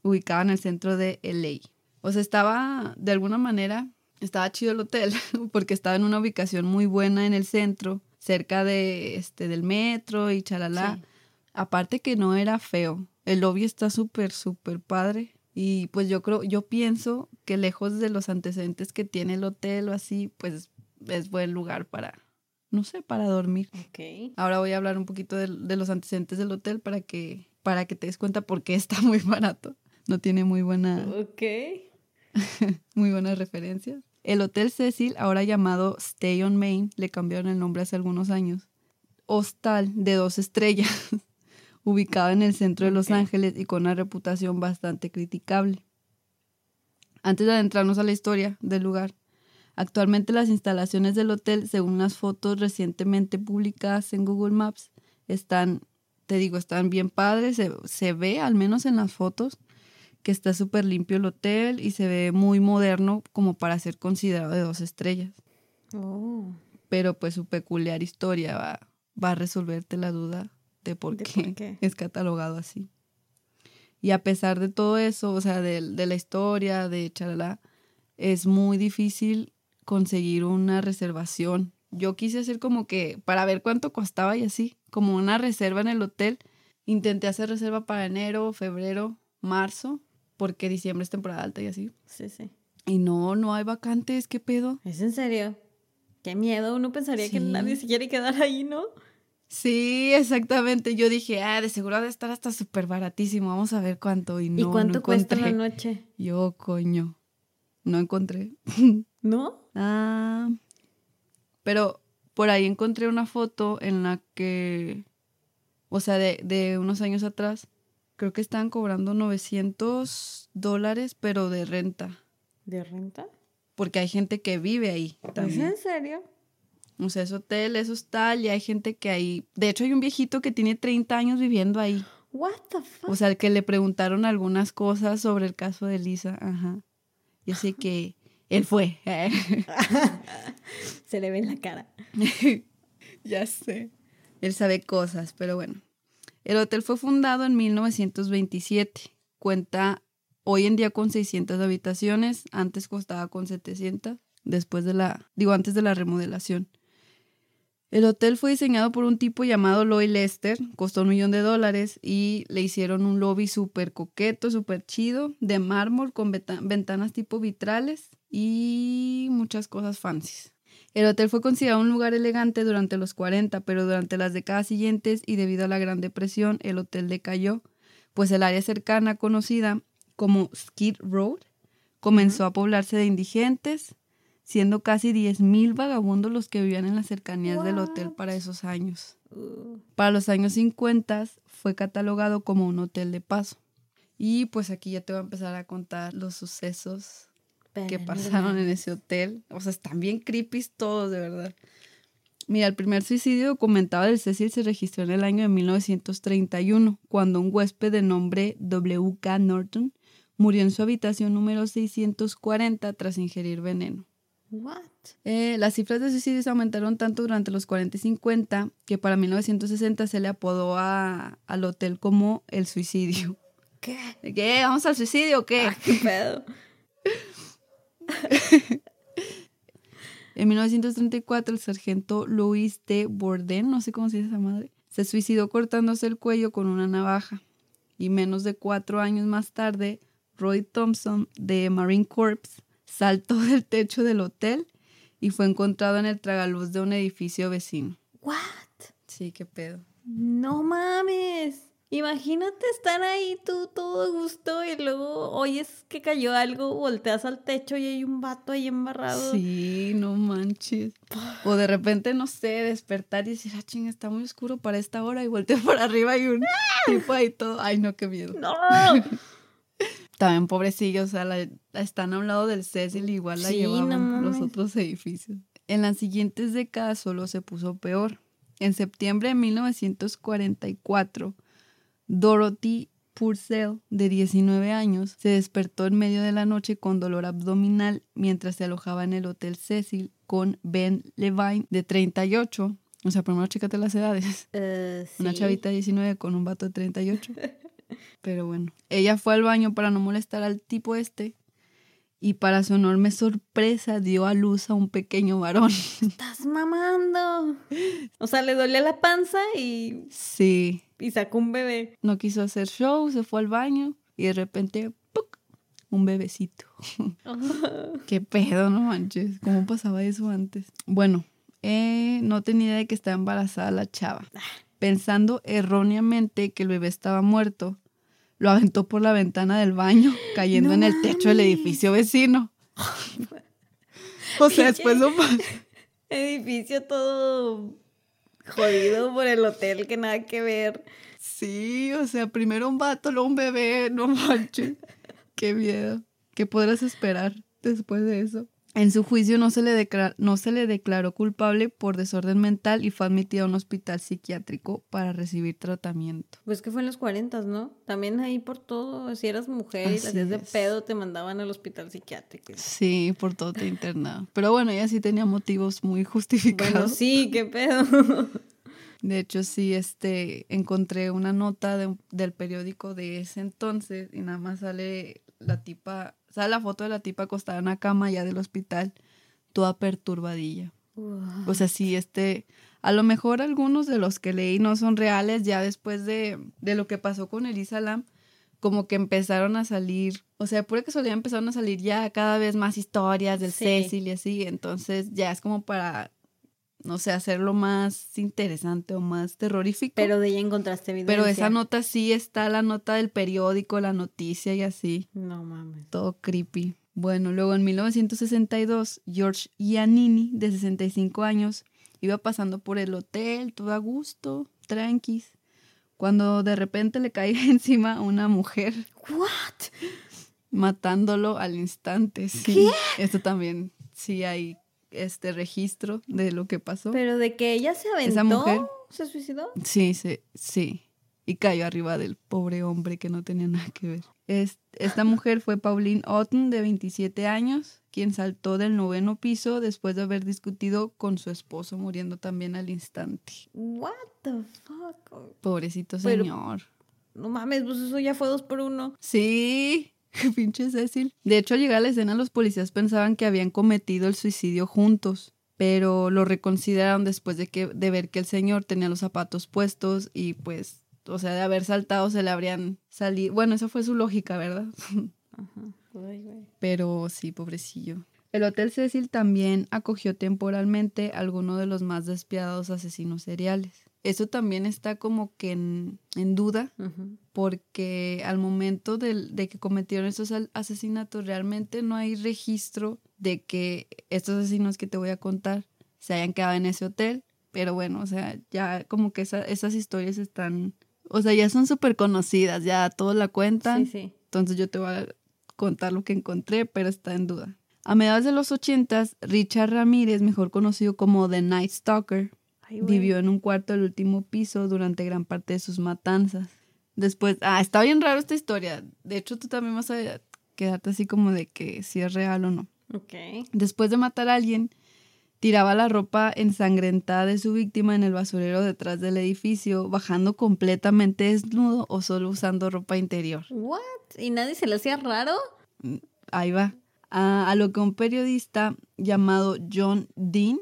ubicado en el centro de LA. O sea, estaba, de alguna manera, estaba chido el hotel, porque estaba en una ubicación muy buena en el centro, cerca de, este, del metro y chalala. Sí. Aparte que no era feo. El lobby está súper, súper padre. Y pues yo creo, yo pienso que lejos de los antecedentes que tiene el hotel o así, pues es buen lugar para, no sé, para dormir. Ok. Ahora voy a hablar un poquito de, de los antecedentes del hotel para que, para que te des cuenta por qué está muy barato. No tiene muy buena, Ok. muy buenas referencias. El Hotel Cecil, ahora llamado Stay on Main, le cambiaron el nombre hace algunos años. Hostal de dos estrellas, ubicado en el centro de Los. Ángeles y con una reputación bastante criticable. Antes de adentrarnos a la historia del lugar, actualmente las instalaciones del hotel, según las fotos recientemente publicadas en Google Maps, están, te digo, están bien padres. Se, se ve, al menos en las fotos, que está súper limpio el hotel y se ve muy moderno como para ser considerado de dos estrellas. Oh. Pero pues su peculiar historia va, va a resolverte la duda de por, De qué, por qué. es catalogado así. Y a pesar de todo eso, o sea, de, de la historia, de charla, es muy difícil conseguir una reservación. Yo quise hacer como que para ver cuánto costaba y así, como una reserva en el hotel. Intenté hacer reserva para enero, febrero, marzo, porque diciembre es temporada alta y así. Sí, sí. Y no, no hay vacantes, ¿qué pedo? ¿Es en serio? Qué miedo. Uno pensaría que nadie se quiere quedar ahí, ¿no? Sí, exactamente. Yo dije, ah, de seguro ha de estar hasta súper baratísimo. Vamos a ver cuánto. Y no, ¿Y cuánto no cuesta la noche? Yo, coño. No encontré. ¿No? Ah. Pero por ahí encontré una foto en la que, o sea, de, de unos años atrás, creo que estaban cobrando 900 dólares, pero de renta. ¿De renta? Porque hay gente que vive ahí ¿Es también. en serio? O sea, es hotel, es hostal y hay gente que ahí... De hecho, hay un viejito que tiene 30 años viviendo ahí. What the fuck? O sea, que le preguntaron algunas cosas sobre el caso de Lisa. Ajá. Y así que él fue. Se le ve en la cara. ya sé. Él sabe cosas, pero bueno. El hotel fue fundado en 1927. Cuenta hoy en día con 600 habitaciones. Antes costaba con 700. Después de la, digo, antes de la remodelación. El hotel fue diseñado por un tipo llamado Lloyd Lester, costó un millón de dólares y le hicieron un lobby súper coqueto, súper chido, de mármol con ventanas tipo vitrales y muchas cosas fancies. El hotel fue considerado un lugar elegante durante los 40, pero durante las décadas siguientes y debido a la Gran Depresión, el hotel decayó, pues el área cercana conocida como Skid Road comenzó a poblarse de indigentes, siendo casi 10.000 vagabundos los que vivían en las cercanías del hotel para esos años. Para los años 50 fue catalogado como un hotel de paso. Y pues aquí ya te voy a empezar a contar los sucesos que pasaron en ese hotel. O sea, están bien creepy todos, de verdad. Mira, el primer suicidio documentado del Cecil se registró en el año de 1931, cuando un huésped de nombre W.K. Norton murió en su habitación número 640 tras ingerir veneno. What? Eh, las cifras de suicidios aumentaron tanto durante los 40 y 50 que para 1960 se le apodó a- al hotel como el suicidio. ¿Qué? ¿De ¿Qué? ¿Vamos al suicidio o qué? Ah, ¿Qué pedo? En 1934 el sargento Louis T. Bourdain, no sé cómo se dice esa madre, se suicidó cortándose el cuello con una navaja. Y menos de cuatro años más tarde, Roy Thompson de Marine Corps saltó del techo del hotel y fue encontrado en el tragaluz de un edificio vecino. What? Sí, qué pedo. No mames. Imagínate estar ahí tú todo gusto y luego oyes que cayó algo, volteas al techo y hay un vato ahí embarrado. Sí, no manches. O de repente, no sé, despertar y decir, ah, ching, está muy oscuro para esta hora y voltear por arriba y un tipo ahí todo. Ay, no, qué miedo. ¡No! También pobrecillo, o sea, la, la están a un lado del Cecil, igual la Sí, llevaban no los otros edificios. En las siguientes décadas solo se puso peor. En septiembre de 1944, Dorothy Purcell, de 19 años, se despertó en medio de la noche con dolor abdominal mientras se alojaba en el Hotel Cecil con Ben Levine, de 38. O sea, primero chécate las edades. Eh, Una chavita de 19 con un vato de 38. Pero bueno, ella fue al baño para no molestar al tipo este y para su enorme sorpresa dio a luz a un pequeño varón. Estás mamando. O sea, le dolía la panza y, Sí, y sacó un bebé. no quiso hacer show, se fue al baño y de repente, ¡puc! un bebecito. Qué pedo, no manches, ¿cómo pasaba eso antes? Bueno, eh, no tenía idea de que estaba embarazada la chava. Pensando erróneamente que el bebé estaba muerto, lo aventó por la ventana del baño, cayendo No en el techo del edificio vecino. o sea, después no pasó. Edificio todo jodido por el hotel, que nada que ver. Sí, o sea, primero un vato, luego un bebé, no manches. Qué miedo. ¿Qué podrás esperar después de eso? En su juicio no se, le declara- no se le declaró culpable por desorden mental y fue admitido a un hospital psiquiátrico para recibir tratamiento. Pues que fue en los 40, ¿no? También ahí por todo, si eras mujer y hacías de pedo, te mandaban al hospital psiquiátrico. Sí, por todo te internado. Pero bueno, ella sí tenía motivos muy justificados. Bueno, sí, qué pedo. De hecho, sí, este, encontré una nota de del periódico de ese entonces y nada más sale la tipa, sale la foto de la tipa acostada en una cama ya del hospital, toda perturbadilla. O sea, sí, este, a lo mejor algunos de los que leí no son reales ya después de, de lo que pasó con Elisa Lam, como que empezaron a salir, o sea, pura casualidad empezaron a salir ya cada vez más historias del Sí. Cecil y así, entonces ya es como para, no sé, hacerlo más interesante o más terrorífico. Pero de ella encontraste evidencia. Pero esa nota sí está, la nota del periódico, la noticia y así No mames. todo creepy. Bueno, luego en 1962, George Giannini, de 65 años, iba pasando por el hotel, todo a gusto, tranquis, cuando de repente le cae encima una mujer. What? matándolo al instante. Sí. Esto también, sí hay este registro de lo que pasó. Pero de que ella se aventó, ¿Esa mujer? ¿Se suicidó? Sí, sí, sí. Y cayó arriba del pobre hombre que no tenía nada que ver. esta mujer fue Pauline Otten, de 27 años, quien saltó del noveno piso después de haber discutido con su esposo, muriendo también al instante. What the fuck? Pobrecito señor. no mames, pues eso ya fue dos por uno. Sí, pinche Cecil. De hecho, al llegar a la escena, los policías pensaban que habían cometido el suicidio juntos, pero lo reconsideraron después de, que, de ver que el señor tenía los zapatos puestos y pues, o sea, de haber saltado se le habrían salido. Bueno, esa fue su lógica, ¿verdad? Ajá. Pero sí, pobrecillo. El Hotel Cecil también acogió temporalmente a alguno de los más despiadados asesinos seriales. Eso también está como que en, duda, porque al momento de, que cometieron esos asesinatos realmente no hay registro de que estos asesinos que te voy a contar se hayan quedado en ese hotel. Pero bueno, o sea, ya como que esas historias están, o sea, ya son súper conocidas, ya todos la cuentan. Sí, sí. Entonces yo te voy a contar lo que encontré, pero está en duda. A mediados de los ochentas, Richard Ramírez, mejor conocido como The Night Stalker, vivió en un cuarto del último piso durante gran parte de sus matanzas. Después, ah, está bien raro esta historia. De hecho, tú también vas a quedarte así como de que si es real o no. Ok. Después de matar a alguien, tiraba la ropa ensangrentada de su víctima en el basurero detrás del edificio, bajando completamente desnudo o solo usando ropa interior. ¿What? ¿Y nadie se le hacía raro? Mm, ahí va. A, lo que un periodista llamado John Dean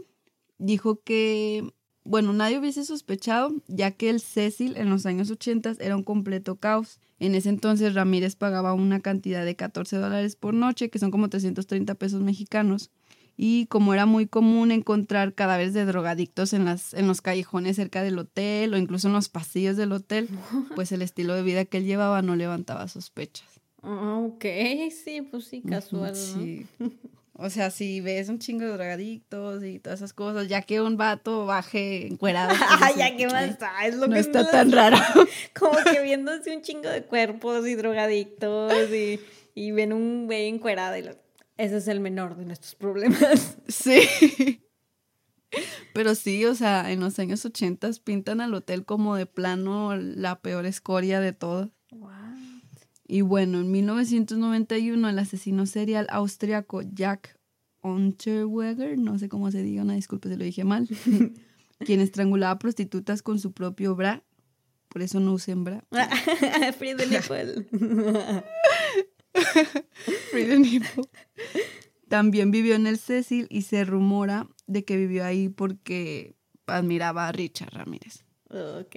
dijo que, bueno, nadie hubiese sospechado, ya que el Cecil en los años 80 era un completo caos. En ese entonces Ramírez pagaba una cantidad de 14 dólares por noche, que son como 330 pesos mexicanos. Y como era muy común encontrar cadáveres de drogadictos en, las, en los callejones cerca del hotel o incluso en los pasillos del hotel, pues el estilo de vida que él llevaba no levantaba sospechas. Ah, ok, sí, pues sí, casual. Sí. O sea, si ves un chingo de drogadictos y todas esas cosas, ya que un vato baje encuerado. Pues, ya que está, es lo no que está tan raro. Como que viéndose un chingo de cuerpos y drogadictos y, y ven un güey encuerado y lo ese es el menor de nuestros problemas. Sí. Pero sí, o sea, en los años 80 pintan al hotel como de plano la peor escoria de todas. Y bueno, en 1991 el asesino serial austriaco Jack Unterweger, no sé cómo se diga, una disculpa si lo dije mal, quien estrangulaba prostitutas con su propio bra, por eso no usen bra. Free the nipple. También vivió en el Cecil y se rumora de que vivió ahí porque admiraba a Richard Ramírez. Ok.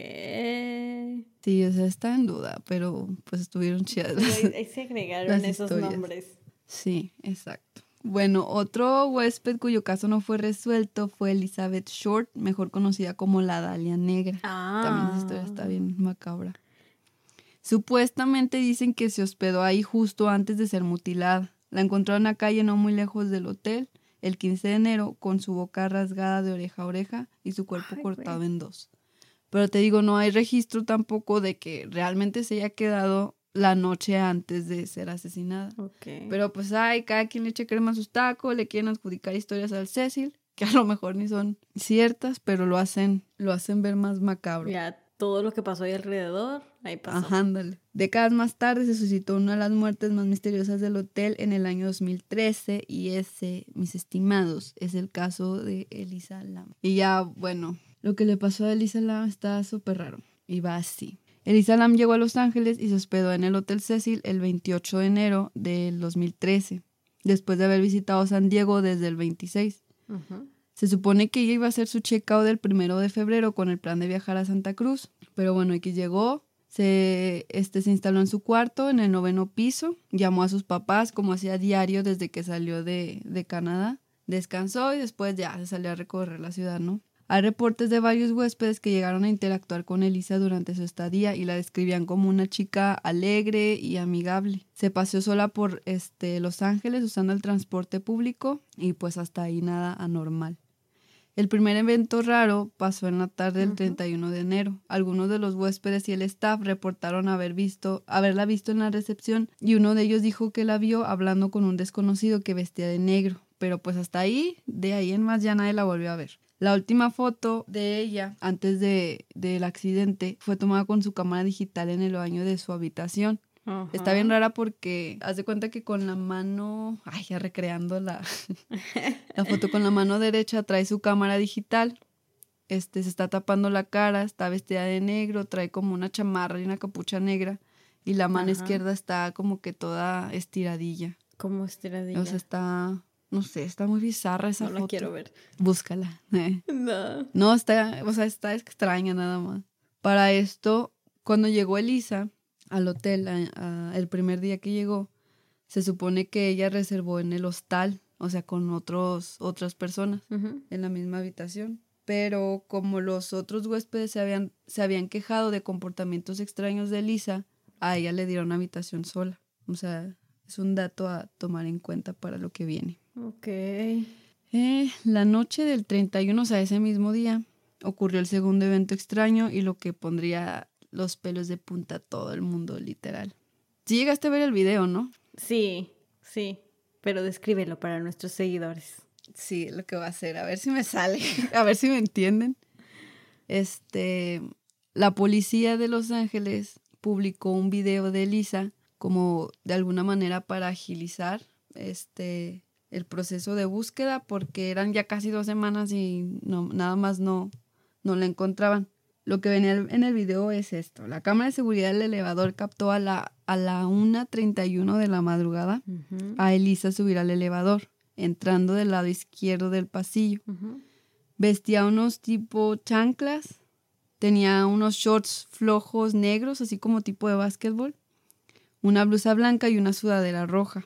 Sí, o sea, está en duda, pero pues estuvieron chidas. Ahí se agregaron esos nombres. Sí, exacto. Bueno, otro huésped cuyo caso no fue resuelto fue Elizabeth Short, mejor conocida como la Dalia Negra. Ah. También esa historia está bien macabra. Supuestamente dicen que se hospedó ahí justo antes de ser mutilada. La encontró en la calle no muy lejos del hotel el 15 de enero con su boca rasgada de oreja a oreja y su cuerpo cortado en dos. Pero te digo, no hay registro tampoco de que realmente se haya quedado la noche antes de ser asesinada. Pero pues hay, cada quien le echa crema a sus tacos, le quieren adjudicar historias al Cecil, que a lo mejor ni son ciertas, pero lo hacen, lo hacen ver más macabro todo lo que pasó ahí alrededor, ahí pasó. Ajá, ándale. Décadas más tarde se suscitó una de las muertes más misteriosas del hotel en el año 2013 y ese, mis estimados, es el caso de Elisa Lam. Y ya, bueno, lo que le pasó a Elisa Lam está súper raro y va así. Elisa Lam llegó a Los Ángeles y se hospedó en el Hotel Cecil el 28 de enero del 2013, después de haber visitado San Diego desde el 26. Ajá. Se supone que ella iba a hacer su check-out del primero de febrero con el plan de viajar a Santa Cruz. Pero bueno, aquí llegó, se, este, se instaló en su cuarto, en el noveno piso, llamó a sus papás como hacía diario desde que salió de, de Canadá. Descansó y después ya se salió a recorrer la ciudad, ¿no? Hay reportes de varios huéspedes que llegaron a interactuar con Elisa durante su estadía y la describían como una chica alegre y amigable. Se paseó sola por este, Los Ángeles usando el transporte público y pues hasta ahí nada anormal. El primer evento raro pasó en la tarde del Ujú. 31 de enero. Algunos de los huéspedes y el staff reportaron haber visto, haberla visto en la recepción y uno de ellos dijo que la vio hablando con un desconocido que vestía de negro. Pero pues hasta ahí, de ahí en más ya nadie la volvió a ver. La última foto de ella antes de, del accidente fue tomada con su cámara digital en el baño de su habitación. Está bien rara porque haz de cuenta que con la mano, ay, ya recreando la, la foto con la mano derecha trae su cámara digital. Este se está tapando la cara, está vestida de negro, trae como una chamarra y una capucha negra y la mano Ajá. izquierda está como que toda estiradilla. Como estiradilla. O sea, está no sé, está muy bizarra esa no foto. la quiero ver. Búscala. eh. No. No, está, o sea, está extraña nada más. Para esto, cuando llegó Elisa al hotel, a- a- el primer día que llegó, se supone que ella reservó en el hostal, o sea, con otros, otras personas en la misma habitación. Pero como los otros huéspedes se habían, se habían quejado de comportamientos extraños de Elisa, a ella le dieron una habitación sola. O sea, es un dato a tomar en cuenta para lo que viene. Ok. Eh, la noche del 31, o sea, ese mismo día, ocurrió el segundo evento extraño y lo que pondría los pelos de punta a todo el mundo, literal. Si llegaste a ver el video, ¿no? Sí, sí. Pero descríbelo para nuestros seguidores. Sí, lo que va a hacer, a ver si me sale, a ver si me entienden. Este, la policía de Los Ángeles publicó un video de Elisa como de alguna manera para agilizar este el proceso de búsqueda porque eran ya casi dos semanas y no, nada más no, no la encontraban. Lo que venía en el video es esto. La cámara de seguridad del elevador captó a la, a la 1.31 de la madrugada a Elisa subir al elevador, entrando del lado izquierdo del pasillo. Vestía unos tipo chanclas, tenía unos shorts flojos negros, así como tipo de básquetbol, una blusa blanca y una sudadera roja.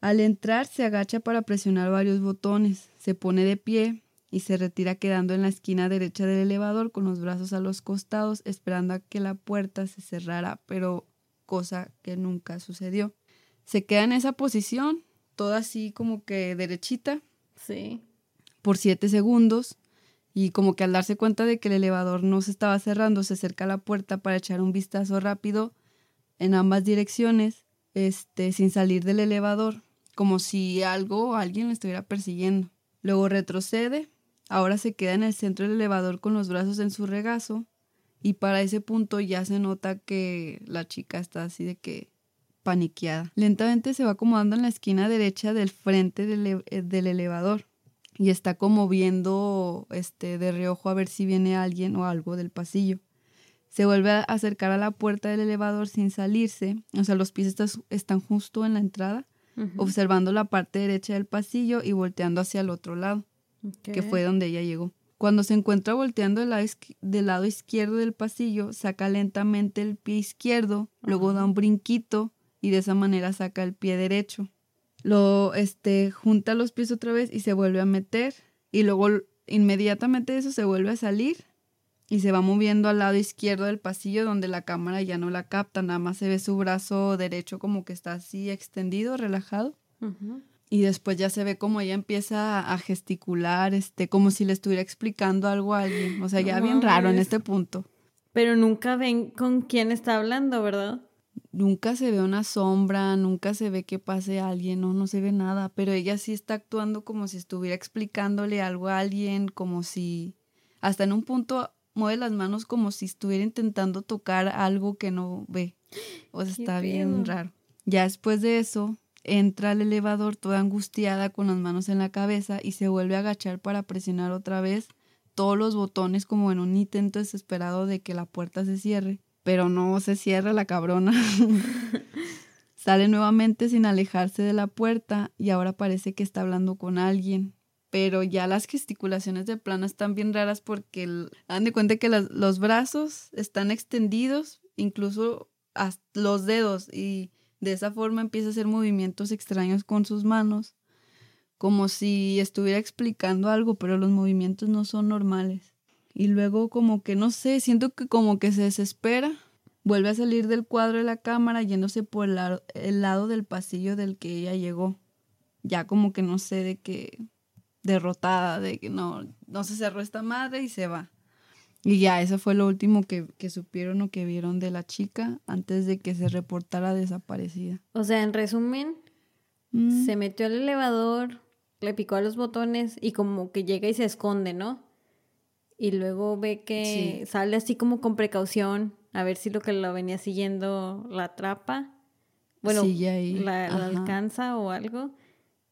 Al entrar se agacha para presionar varios botones, se pone de pie y se retira quedando en la esquina derecha del elevador con los brazos a los costados esperando a que la puerta se cerrara, pero cosa que nunca sucedió. Se queda en esa posición, toda así como que derechita, Sí. por siete segundos y como que al darse cuenta de que el elevador no se estaba cerrando, se acerca a la puerta para echar un vistazo rápido en ambas direcciones, este, sin salir del elevador, como si algo o alguien le estuviera persiguiendo. Luego retrocede, ahora se queda en el centro del elevador con los brazos en su regazo y para ese punto ya se nota que la chica está así de que paniqueada. Lentamente se va acomodando en la esquina derecha del frente del, eh, elevador y está como viendo este de reojo a ver si viene alguien o algo del pasillo. Se vuelve a acercar a la puerta del elevador sin salirse, o sea, los pies están justo en la entrada, Observando la parte derecha del pasillo y volteando hacia el otro lado que fue donde ella llegó. Cuando se encuentra volteando del lado, del lado izquierdo del pasillo, saca lentamente el pie izquierdo, luego da un brinquito y de esa manera saca el pie derecho. Lo este junta los pies otra vez y se vuelve a meter y luego inmediatamente eso se vuelve a salir y se va moviendo al lado izquierdo del pasillo donde la cámara ya no la capta, nada más se ve su brazo derecho como que está así extendido, relajado. Y después ya se ve como ella empieza a gesticular, este, como si le estuviera explicando algo a alguien. O sea, No ya bien raro en este punto. Pero nunca ven con quién está hablando, ¿verdad? Nunca se ve una sombra, nunca se ve que pase alguien, no, no se ve nada. Pero ella sí está actuando como si estuviera explicándole algo a alguien, como si hasta en un punto mueve las manos como si estuviera intentando tocar algo que no ve. O sea, ¿Qué está bien raro. Ya después de eso, entra al elevador toda angustiada con las manos en la cabeza y se vuelve a agachar para presionar otra vez todos los botones como en un intento desesperado de que la puerta se cierre. Pero no se cierra la cabrona. Sale nuevamente sin alejarse de la puerta y ahora parece que está hablando con alguien. Pero ya las gesticulaciones de plano están bien raras porque hagan de cuenta que los brazos están extendidos, incluso los dedos, y de esa forma empieza a hacer movimientos extraños con sus manos, como si estuviera explicando algo, pero los movimientos no son normales. Y luego como que no sé, siento que como que se desespera, vuelve a salir del cuadro de la cámara yéndose por el lado del pasillo del que ella llegó. Ya como que no sé de qué derrotada de que no, no se cerró esta madre y se va. Y ya, eso fue lo último que, que supieron o que vieron de la chica antes de que se reportara desaparecida. O sea, en resumen, Mm, se metió al elevador, le picó a los botones y como que llega y se esconde, ¿no? Y luego ve que Sí. sale así como con precaución a ver si lo que lo venía siguiendo la atrapa. Bueno, ahí. la, alcanza o algo.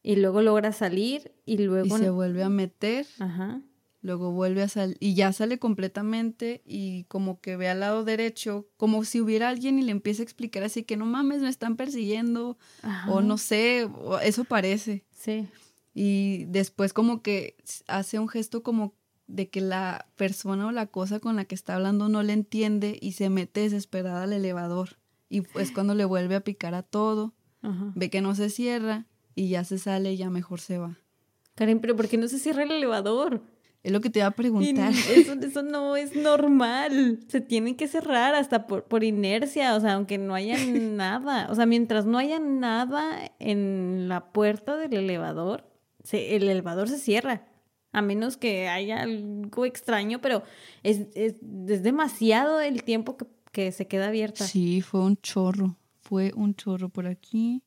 Y luego logra salir y Y luego... se vuelve a meter, Ajá. luego vuelve a salir y ya sale completamente y como que ve al lado derecho, como si hubiera alguien y le empieza a explicar así que no mames, me están persiguiendo Ajá. o no sé, eso parece. Sí. Y después como que hace un gesto como de que la persona o la cosa con la que está hablando no le entiende y se mete desesperada al elevador. Y pues cuando le vuelve a picar a todo, Ajá. ve que no se cierra y ya se sale y ya mejor se va. Karen, pero ¿por qué no se cierra el elevador? Es lo que te iba a preguntar. Eso, eso no es normal. Se tienen que cerrar hasta por, por inercia, o sea, aunque no haya nada. O sea, mientras no haya nada en la puerta del elevador, se- el elevador se cierra. A menos que haya algo extraño, pero es, es, es demasiado el tiempo que, que se queda abierta. Sí, fue un chorro. Fue un chorro por aquí.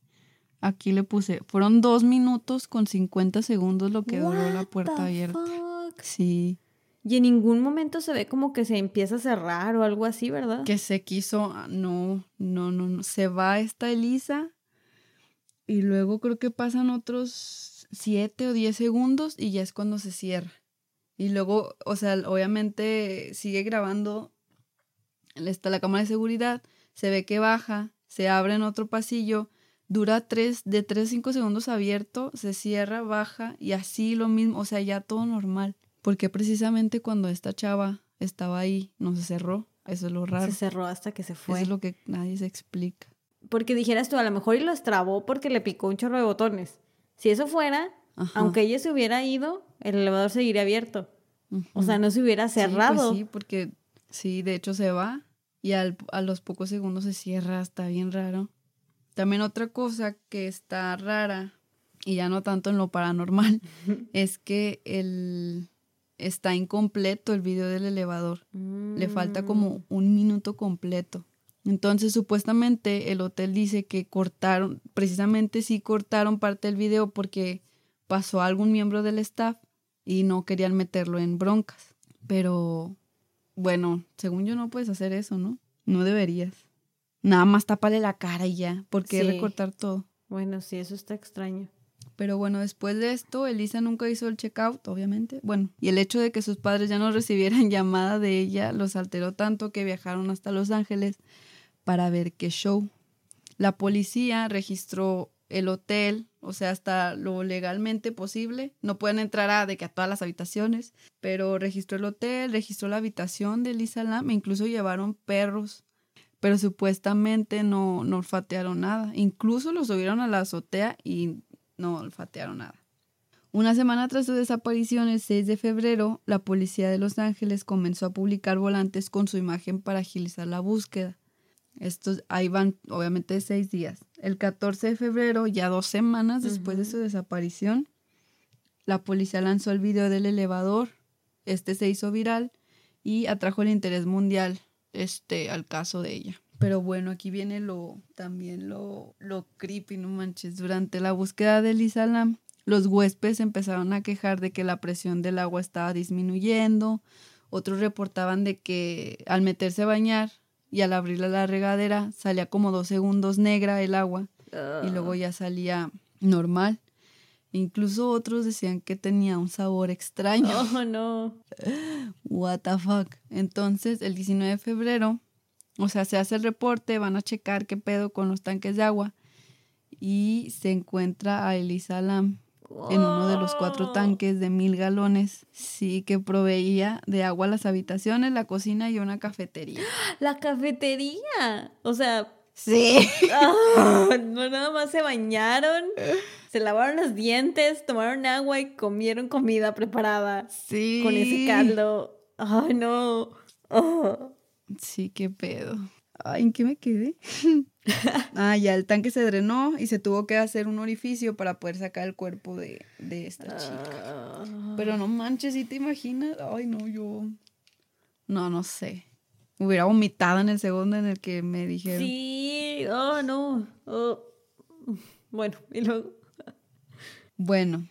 Aquí le puse. Fueron dos minutos con 50 segundos lo que duró la puerta abierta. fuck? Sí. Y en ningún momento se ve como que se empieza a cerrar o algo así, ¿verdad? Que se quiso. ah, No, no, no, no. Se va esta Elisa. Y luego creo que pasan otros siete o diez segundos y ya es cuando se cierra. Y luego, o sea, obviamente sigue grabando. Está la cámara de seguridad. Se ve que baja. Se abre en otro pasillo. Dura tres, de 3 a 5 segundos abierto. Se cierra, baja. Y así lo mismo. O sea, ya todo normal. Porque precisamente cuando esta chava estaba ahí, no se cerró. Eso es lo raro. Se cerró hasta que se Eso fue. es lo que nadie se explica. Porque dijeras tú, a lo mejor y los trabó porque le picó un chorro de botones. Si eso fuera, Ajá. aunque ella se hubiera ido, el elevador seguiría abierto. O sea, no se hubiera Sí, pues cerrado. Sí, porque sí, de hecho se va y al- a los pocos segundos se cierra, está bien raro. También otra cosa que está rara, y ya no tanto en lo paranormal, es que el, está incompleto el video del elevador. Le falta Mm. como un minuto completo. Entonces, supuestamente el hotel dice que cortaron, precisamente sí cortaron parte del video porque pasó a algún miembro del staff y no querían meterlo en broncas. Pero, bueno, según yo no puedes hacer eso, ¿no? No deberías. Nada más tápale la cara y ya. ¿Por qué Sí. recortar todo? Bueno, sí, eso está extraño. Pero bueno, después de esto, Elisa nunca hizo el checkout, obviamente. Bueno, y el hecho de que sus padres ya no recibieran llamada de ella los alteró tanto que viajaron hasta Los Ángeles para ver qué show. La policía registró el hotel, o sea, hasta lo legalmente posible. No pueden entrar a, de que a todas las habitaciones, pero registró el hotel, registró la habitación de Elisa Lam, e incluso llevaron perros pero supuestamente no, no olfatearon nada. Incluso lo subieron a la azotea y no olfatearon nada. Una semana tras su desaparición, el 6 de febrero, la policía de Los Ángeles comenzó a publicar volantes con su imagen para agilizar la búsqueda. Estos ahí van, obviamente, seis días. El 14 de febrero, ya dos semanas después de su desaparición, la policía lanzó el video del elevador. Este se hizo viral y atrajo el interés mundial este, al caso de ella. Pero bueno, aquí viene lo también lo, lo creepy, no manches. Durante la búsqueda de Lisa Lam, los huéspedes empezaron a quejar de que la presión del agua estaba disminuyendo. Otros reportaban de que al meterse a bañar y al abrirle la regadera salía como dos segundos negra el agua y luego ya salía normal. Incluso otros decían que tenía un sabor extraño. Oh, no. What the fuck. Entonces, el 19 de febrero, o sea, se hace el reporte, van a checar qué pedo con los tanques de agua y se encuentra a Elisa Lam en uno de los cuatro tanques de mil galones, sí, que proveía de agua a las habitaciones, la cocina y una cafetería. La cafetería. O sea, Sí. ah, no nada más se bañaron, se lavaron los dientes, tomaron agua y comieron comida preparada Sí. con ese caldo. Ay, no. Oh. Sí, qué pedo. Ay, ¿en qué me quedé? ah, ya el tanque se drenó y se tuvo que hacer un orificio para poder sacar el cuerpo de, esta chica. Ah. Pero no manches, ¿sí te imaginas? Ay, no, yo. No, no sé. Hubiera vomitado en el segundo en el que me dijeron. Sí, oh, no. Oh. Bueno, y luego. Bueno,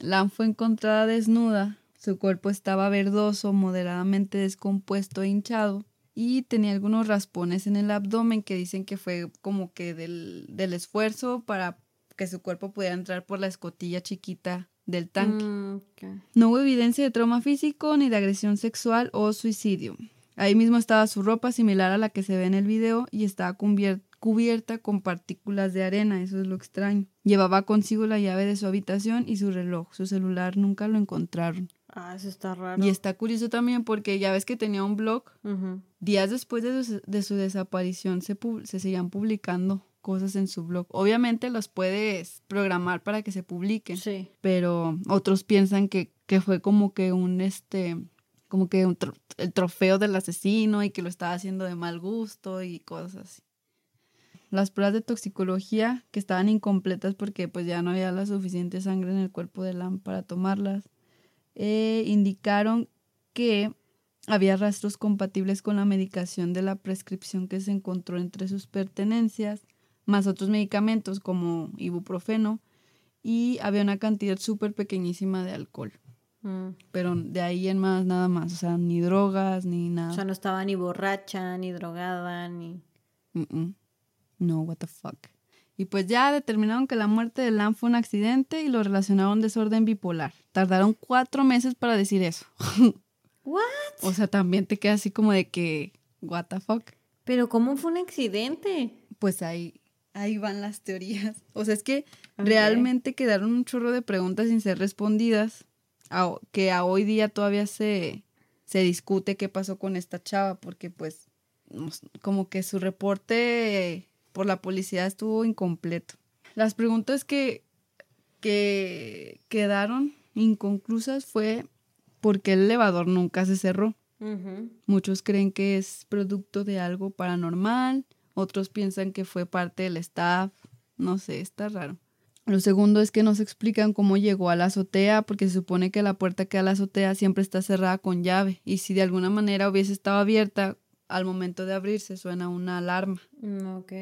Lam fue encontrada desnuda. Su cuerpo estaba verdoso, moderadamente descompuesto e hinchado. Y tenía algunos raspones en el abdomen que dicen que fue como que del, del esfuerzo para que su cuerpo pudiera entrar por la escotilla chiquita del tanque. Mm, No hubo evidencia de trauma físico, ni de agresión sexual o suicidio. Ahí mismo estaba su ropa similar a la que se ve en el video y estaba cubierta con partículas de arena, eso es lo extraño. Llevaba consigo la llave de su habitación y su reloj. Su celular nunca lo encontraron. Ah, eso está raro. Y está curioso también porque ya ves que tenía un blog. Días después de su, de su desaparición se, se seguían publicando cosas en su blog. Obviamente los puedes programar para que se publiquen. Sí. Pero otros piensan que, que fue como que un este como que un el trofeo del asesino y que lo estaba haciendo de mal gusto y cosas así. Las pruebas de toxicología que estaban incompletas porque pues ya no había la suficiente sangre en el cuerpo de Lam para tomarlas, eh, indicaron que había rastros compatibles con la medicación de la prescripción que se encontró entre sus pertenencias, más otros medicamentos como ibuprofeno, y había una cantidad súper pequeñísima de alcohol. Mm. Pero de ahí en más, nada más. O sea, ni drogas, ni nada. O sea, no estaba ni borracha, ni drogada, ni. No, what the fuck. Y pues ya determinaron que la muerte de Lam fue un accidente y lo relacionaron desorden bipolar. Tardaron cuatro meses para decir eso. ¿What? O sea, también te queda así como de que, what the fuck. Pero ¿cómo fue un accidente? Pues ahí, ahí van las teorías. O sea, es que realmente quedaron un chorro de preguntas sin ser respondidas que a hoy día todavía se, se discute qué pasó con esta chava, porque pues como que su reporte por la policía estuvo incompleto. Las preguntas que, que quedaron inconclusas fue por qué el elevador nunca se cerró. Muchos creen que es producto de algo paranormal, otros piensan que fue parte del staff, no sé, está raro. Lo segundo es que no se explican cómo llegó a la azotea, porque se supone que la puerta que a la azotea siempre está cerrada con llave. Y si de alguna manera hubiese estado abierta, al momento de abrirse suena una alarma. Mm, ok.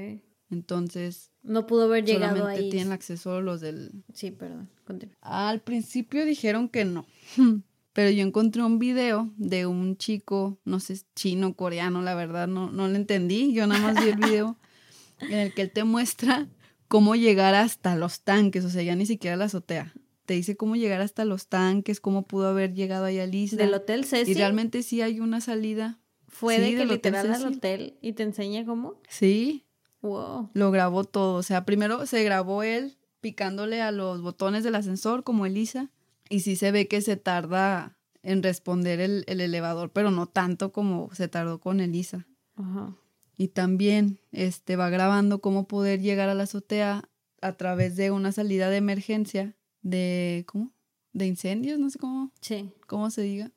Entonces. No pudo haber llegado solamente ahí. tienen acceso los del. Sí, perdón. Continúa. Al principio dijeron que no. Pero yo encontré un video de un chico, no sé, chino, coreano, la verdad, no, no lo entendí. Yo nada más vi el video en el que él te muestra cómo llegar hasta los tanques, o sea, ya ni siquiera la azotea. Te dice cómo llegar hasta los tanques, cómo pudo haber llegado ahí a Lisa. Del hotel Cecil. Y realmente sí hay una salida. ¿Fue de que literal al hotel y te enseña cómo? Sí. Wow. Lo grabó todo. O sea, primero se grabó él picándole a los botones del ascensor como Elisa. Y sí se ve que se tarda en responder el, el elevador, pero no tanto como se tardó con Elisa. Ajá y también este, va grabando cómo poder llegar a la azotea a través de una salida de emergencia de, ¿cómo? De incendios, no sé cómo, sí. cómo se diga.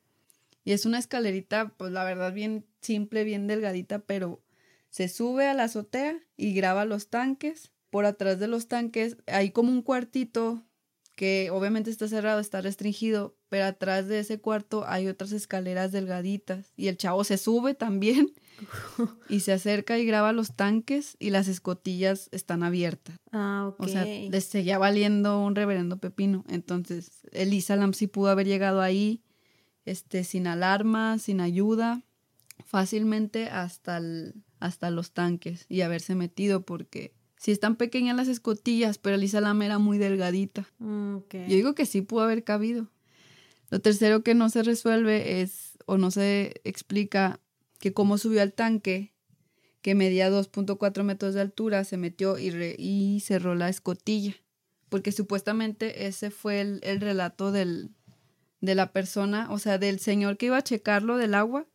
Y es una escalerita, pues la verdad, bien simple, bien delgadita, pero se sube a la azotea y graba los tanques. Por atrás de los tanques hay como un cuartito que obviamente está cerrado, está restringido, pero atrás de ese cuarto hay otras escaleras delgaditas y el chavo se sube también y se acerca y graba los tanques y las escotillas están abiertas. Ah, ok. O sea, les seguía valiendo un reverendo pepino. Entonces, Elisa Lam sí pudo haber llegado ahí este, sin alarma, sin ayuda, fácilmente hasta, hasta los tanques y haberse metido porque si están pequeñas las escotillas, pero Elisa Lam era muy delgadita. Mm, Yo digo que sí pudo haber cabido. Lo tercero que no se resuelve es, o no se explica, que cómo subió al tanque, que medía 2.4 metros de altura, se metió y, y, cerró la escotilla. Porque supuestamente ese fue el, el relato del, de la persona, o sea, del señor que iba a checarlo del agua.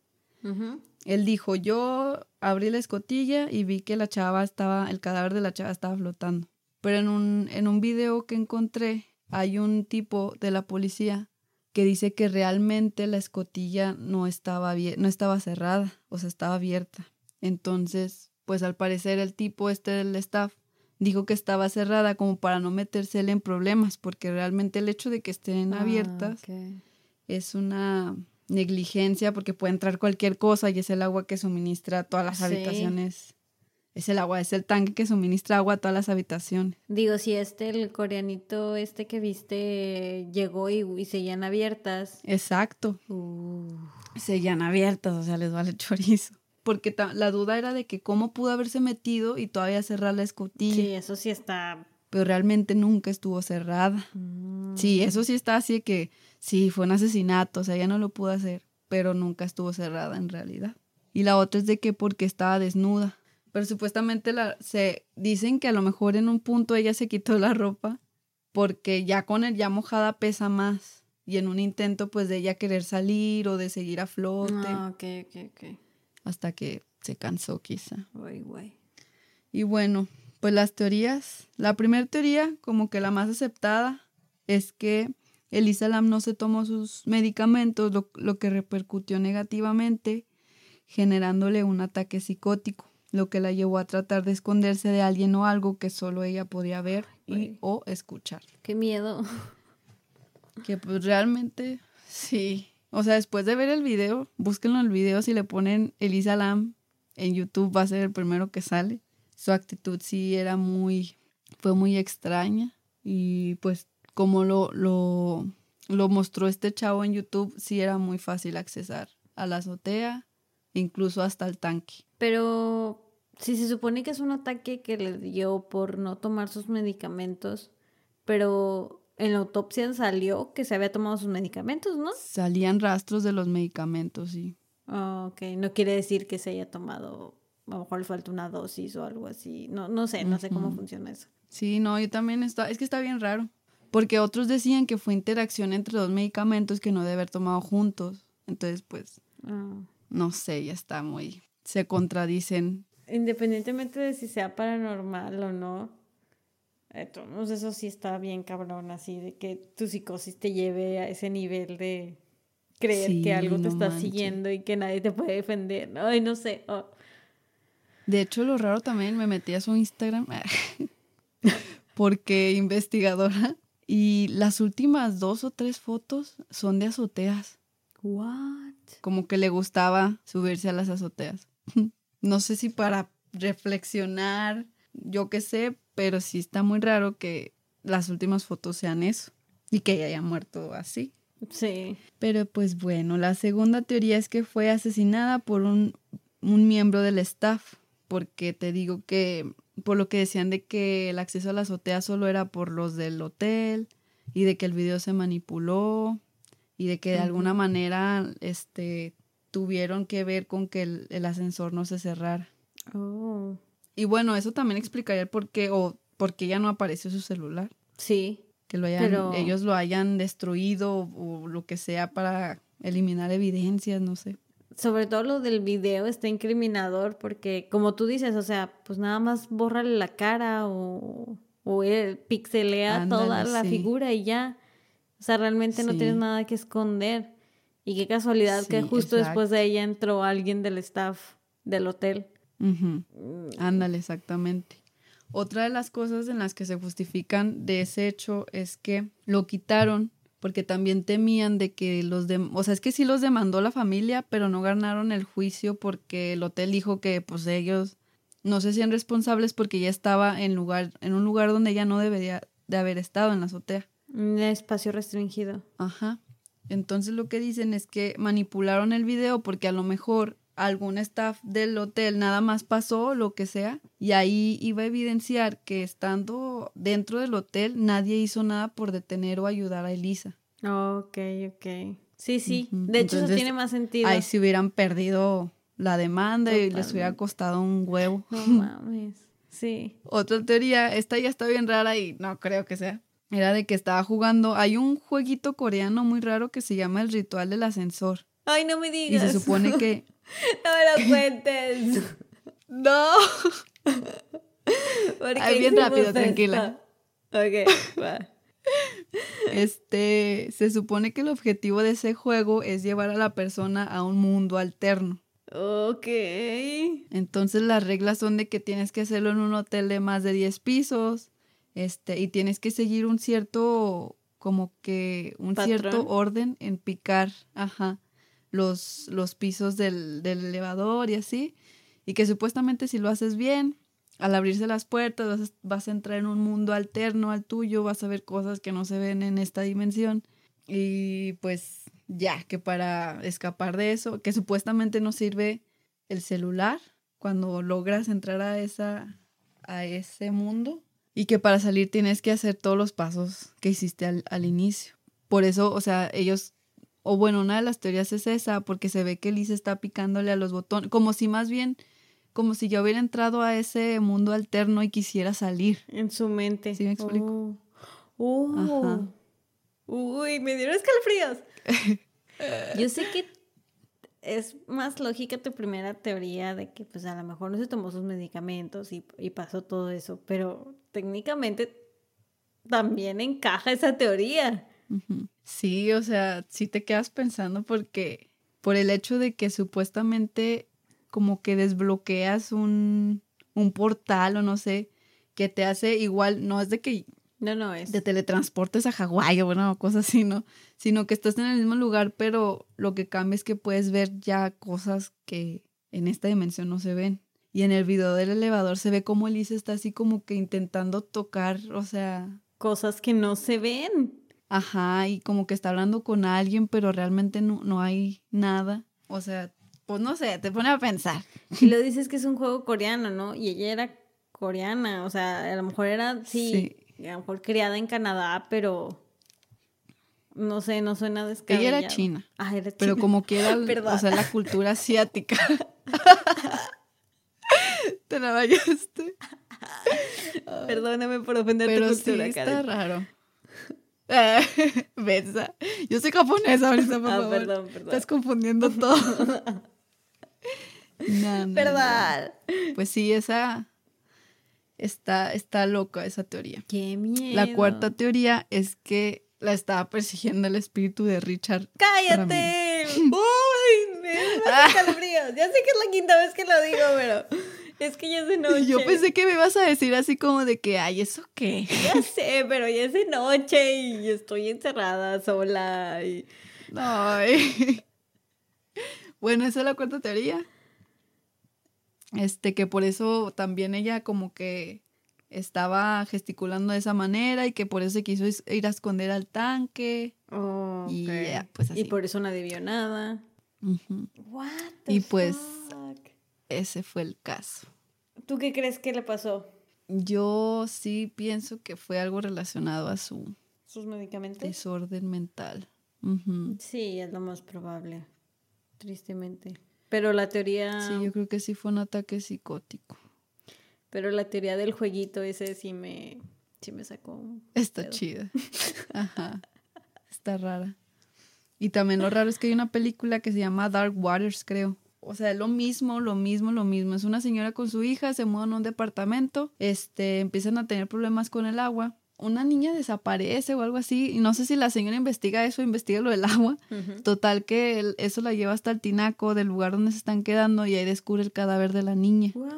Él dijo, yo abrí la escotilla y vi que la chava estaba, el cadáver de la chava estaba flotando. Pero en un, en un video que encontré hay un tipo de la policía que dice que realmente la escotilla no estaba, no estaba cerrada, o sea, estaba abierta. Entonces, pues al parecer el tipo este del staff dijo que estaba cerrada como para no metérsele en problemas, porque realmente el hecho de que estén Ah, abiertas es una negligencia porque puede entrar cualquier cosa y es el agua que suministra a todas las Sí. habitaciones. Es el agua, es el tanque que suministra agua a todas las habitaciones. Digo, si este, el coreanito este que viste, llegó y, y seguían abiertas. Exacto. Uh, Seguían abiertas, o sea, les vale chorizo. Porque la duda era de que cómo pudo haberse metido y todavía cerrar la escotilla. sí, eso sí está. Pero realmente nunca estuvo cerrada. mm, Sí, eso sí está así de que sí, fue un asesinato, o sea, ella no lo pudo hacer, pero nunca estuvo cerrada en realidad. Y la otra es de que porque estaba desnuda. Pero supuestamente la, se dicen que a lo mejor en un punto ella se quitó la ropa porque ya con el ya mojada pesa más. Y en un intento pues de ella querer salir o de seguir a flote Ah, ok, ok, ok. Hasta que se cansó quizá. Uy. Y bueno, pues las teorías. La primera teoría, como que la más aceptada, es que Elisa Lam no se tomó sus medicamentos, lo, lo que repercutió negativamente, generándole un ataque psicótico, lo que la llevó a tratar de esconderse de alguien o algo que solo ella podía ver y, o escuchar. Qué miedo. Que pues realmente, sí. O sea, después de ver el video, búsquenlo en el video, si le ponen Elisa Lam en YouTube va a ser el primero que sale. Su actitud sí era muy, fue muy extraña y pues como lo, lo, lo mostró este chavo en YouTube, sí era muy fácil accesar a la azotea, incluso hasta el tanque. Pero si se supone que es un ataque que le dio por no tomar sus medicamentos, pero en la autopsia salió que se había tomado sus medicamentos, ¿no? Salían rastros de los medicamentos, sí. Ah, ok, no quiere decir que se haya tomado, a lo mejor le falta una dosis o algo así. No, no sé, no sé cómo funciona eso. Sí, no, yo también está, es que está bien raro, porque otros decían que fue interacción entre dos medicamentos que no debe haber tomado juntos. Entonces, pues, Ah. no sé, ya está muy, se contradicen. Independientemente de si sea paranormal o no, todos eso sí está bien cabrón, así de que tu psicosis te lleve a ese nivel de creer Sí, que algo te está siguiendo y que nadie te puede defender. Ay, no sé. oh. De hecho, lo raro también, me metí a su Instagram, porque investigadora, y las últimas dos o tres fotos son de azoteas, What? como que le gustaba subirse a las azoteas. No sé si para reflexionar, yo qué sé, pero sí está muy raro que las últimas fotos sean eso y que ella haya muerto así. Sí. Pero pues bueno, la segunda teoría es que fue asesinada por un, un miembro del staff, porque te digo que por lo que decían de que el acceso a la azotea solo era por los del hotel y de que el video se manipuló y de que de alguna manera este tuvieron que ver con que el, el ascensor no se cerrara. Oh. Y bueno, eso también explicaría el por qué o por qué ya no apareció su celular, Sí. que lo hayan, Pero- ellos lo hayan destruido o, lo que sea para eliminar evidencias, no sé. Sobre todo lo del video está incriminador porque, como tú dices, o sea, pues nada más bórrale la cara o, o él pixelea Ándale, toda la sí. figura y ya. O sea, realmente no tienes nada que esconder. Y qué casualidad que justo después de ella entró alguien del staff del hotel. Mm, Ándale, exactamente. Otra de las cosas en las que se justifican de ese hecho es que lo quitaron porque también temían de que los de, o sea, es que sí los demandó la familia, pero no ganaron el juicio porque el hotel dijo que pues ellos no se hacían responsables porque ya estaba en lugar en un lugar donde ella no debería de haber estado en la azotea. Un espacio restringido. Ajá. Entonces lo que dicen es que manipularon el video porque a lo mejor algún staff del hotel nada más pasó, lo que sea, y ahí iba a evidenciar que estando dentro del hotel nadie hizo nada por detener o ayudar a Elisa. Ok, ok. Sí, sí. De hecho, eso tiene más sentido. Ahí se hubieran perdido la demanda y les hubiera costado un huevo. No mames. Sí. Otra teoría, esta ya está bien rara y no creo que sea. Era de que estaba jugando. Hay un jueguito coreano muy raro que se llama El Ritual del Ascensor. Ay, no me Y digas. se supone que. No me lo cuentes. ¡No! ¿Por Ay, bien rápido, tranquila. Ok, va. Este. Se supone que el objetivo de ese juego es llevar a la persona a un mundo alterno. Ok. Entonces las reglas son de que tienes que hacerlo en un hotel de más de 10 pisos, este, y tienes que seguir un cierto, como que un cierto orden en picar, ajá, los, los pisos del, del elevador y así, y que supuestamente si lo haces bien, al abrirse las puertas vas a, entrar en un mundo alterno al tuyo, vas a ver cosas que no se ven en esta dimensión, y pues ya, que para escapar de eso, que supuestamente no sirve el celular cuando logras entrar a esa a ese mundo y que para salir tienes que hacer todos los pasos que hiciste al, al inicio. Por eso, o sea, ellos o bueno, una de las teorías es esa porque se ve que Liz está picándole a los botones, como si más bien como si yo hubiera entrado a ese mundo alterno y quisiera salir. En su mente. ¿Sí me explico? Oh. Oh. Ajá. Uy, me dieron escalofríos. Yo sé que es más lógica tu primera teoría de que pues a lo mejor no se tomó sus medicamentos y, y pasó todo eso, pero técnicamente también encaja esa teoría. Sí, o sea, sí te quedas pensando porque por el hecho de que supuestamente como que desbloqueas un, un portal o no sé, que te hace igual, no es de que No, no es. te teletransportes a Hawái o bueno, cosas así, ¿no? Sino que estás en el mismo lugar, pero lo que cambia es que puedes ver ya cosas que en esta dimensión no se ven. Y en el video del elevador se ve como Elise está así como que intentando tocar, o sea, Cosas que no se ven. Ajá, y como que está hablando con alguien, pero realmente no, no hay nada. O sea, pues no sé, te pone a pensar. Y lo dices que es un juego coreano, ¿no? Y ella era coreana, o sea, a lo mejor era, sí, a lo mejor criada en Canadá, pero no sé, no suena descabellado. Ella era china, Ah, era pero china. como que era, o sea, la cultura asiática. te la vayaste. Perdóname por ofender Pero tu sí, está Karen. raro. Eh, Benza. Yo soy japonesa ahorita, por Ah, favor. perdón, perdón. Estás confundiendo todo. No, no, no. Perdón. Pues sí, esa está, está loca esa teoría. Qué miedo. La cuarta teoría es que la estaba persiguiendo el espíritu de Richard. ¡Cállate! ¡Uy! Me da escalofríos. Ya sé que es la quinta vez que lo digo, pero es que ya es de noche. Y yo pensé que me ibas a decir así como de que, ay, ¿eso qué? Ya sé, pero ya es de noche y estoy encerrada sola. Y... Ay. Bueno, esa es la cuarta teoría. Este, que por eso también ella como que estaba gesticulando de esa manera y que por eso se quiso is- ir a esconder al tanque. Oh, Y ok. ya, pues así. Y por eso nadie vio nada. What Y pues-? Ese fue el caso. ¿Tú qué crees que le pasó? Yo sí pienso que fue algo relacionado a su ¿Sus medicamentos? desorden mental. Ujú. Sí, es lo más probable. Tristemente. Pero la teoría. Sí, yo creo que sí fue un ataque psicótico. Pero la teoría del jueguito ese sí me. Sí me sacó. un Está pedo. chida. Ajá. Está rara. Y también lo raro es que hay una película que se llama Dark Waters, creo. O sea, lo mismo, lo mismo, lo mismo. Es una señora con su hija, se mudan a un departamento, este, empiezan a tener problemas con el agua. Una niña desaparece o algo así. Y no sé si la señora investiga eso, investiga lo del agua. Total que el- eso la lleva hasta el tinaco del lugar donde se están quedando y ahí descubre el cadáver de la niña. What?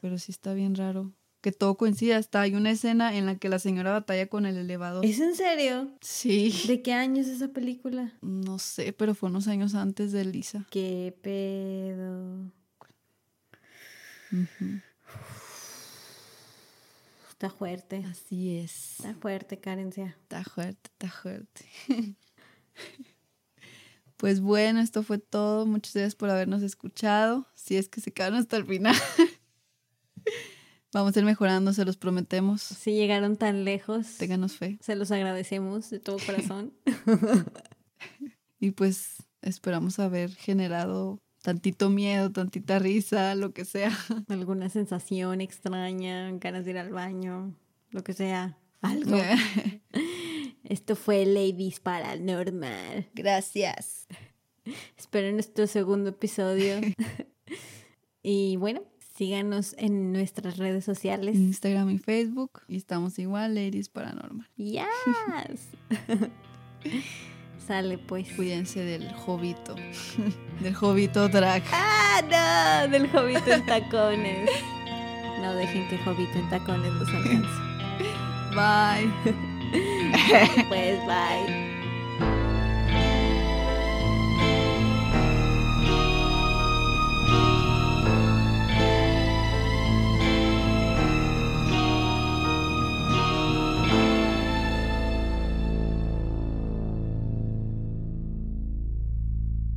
Pero sí está bien raro. Que todo coincida. Hasta hay una escena en la que la señora batalla con el elevador. ¿Es en serio? Sí. ¿De qué año es esa película? No sé, pero fue unos años antes de Lisa. ¿Qué pedo? Está fuerte. Así es. Está fuerte, Carencia. Está fuerte, está fuerte. Pues bueno, esto fue todo. Muchas gracias por habernos escuchado. Si es que se quedaron hasta el final. Vamos a ir mejorando, se los prometemos. Si llegaron tan lejos, Ténganos fe. se los agradecemos de todo corazón. Y pues esperamos haber generado tantito miedo, tantita risa, lo que sea. Alguna sensación extraña, ganas de ir al baño, lo que sea. Algo. Esto fue Ladies Paranormal. Gracias. Esperen nuestro segundo episodio. y bueno, síganos en nuestras redes sociales. Instagram y Facebook. Y estamos igual, Ladies Paranormal. Yes. Sale pues. Cuídense del jovito. del jovito drag. ¡Ah, no! Del jovito en tacones. No dejen que jovito en tacones los alcance. Bye. pues bye.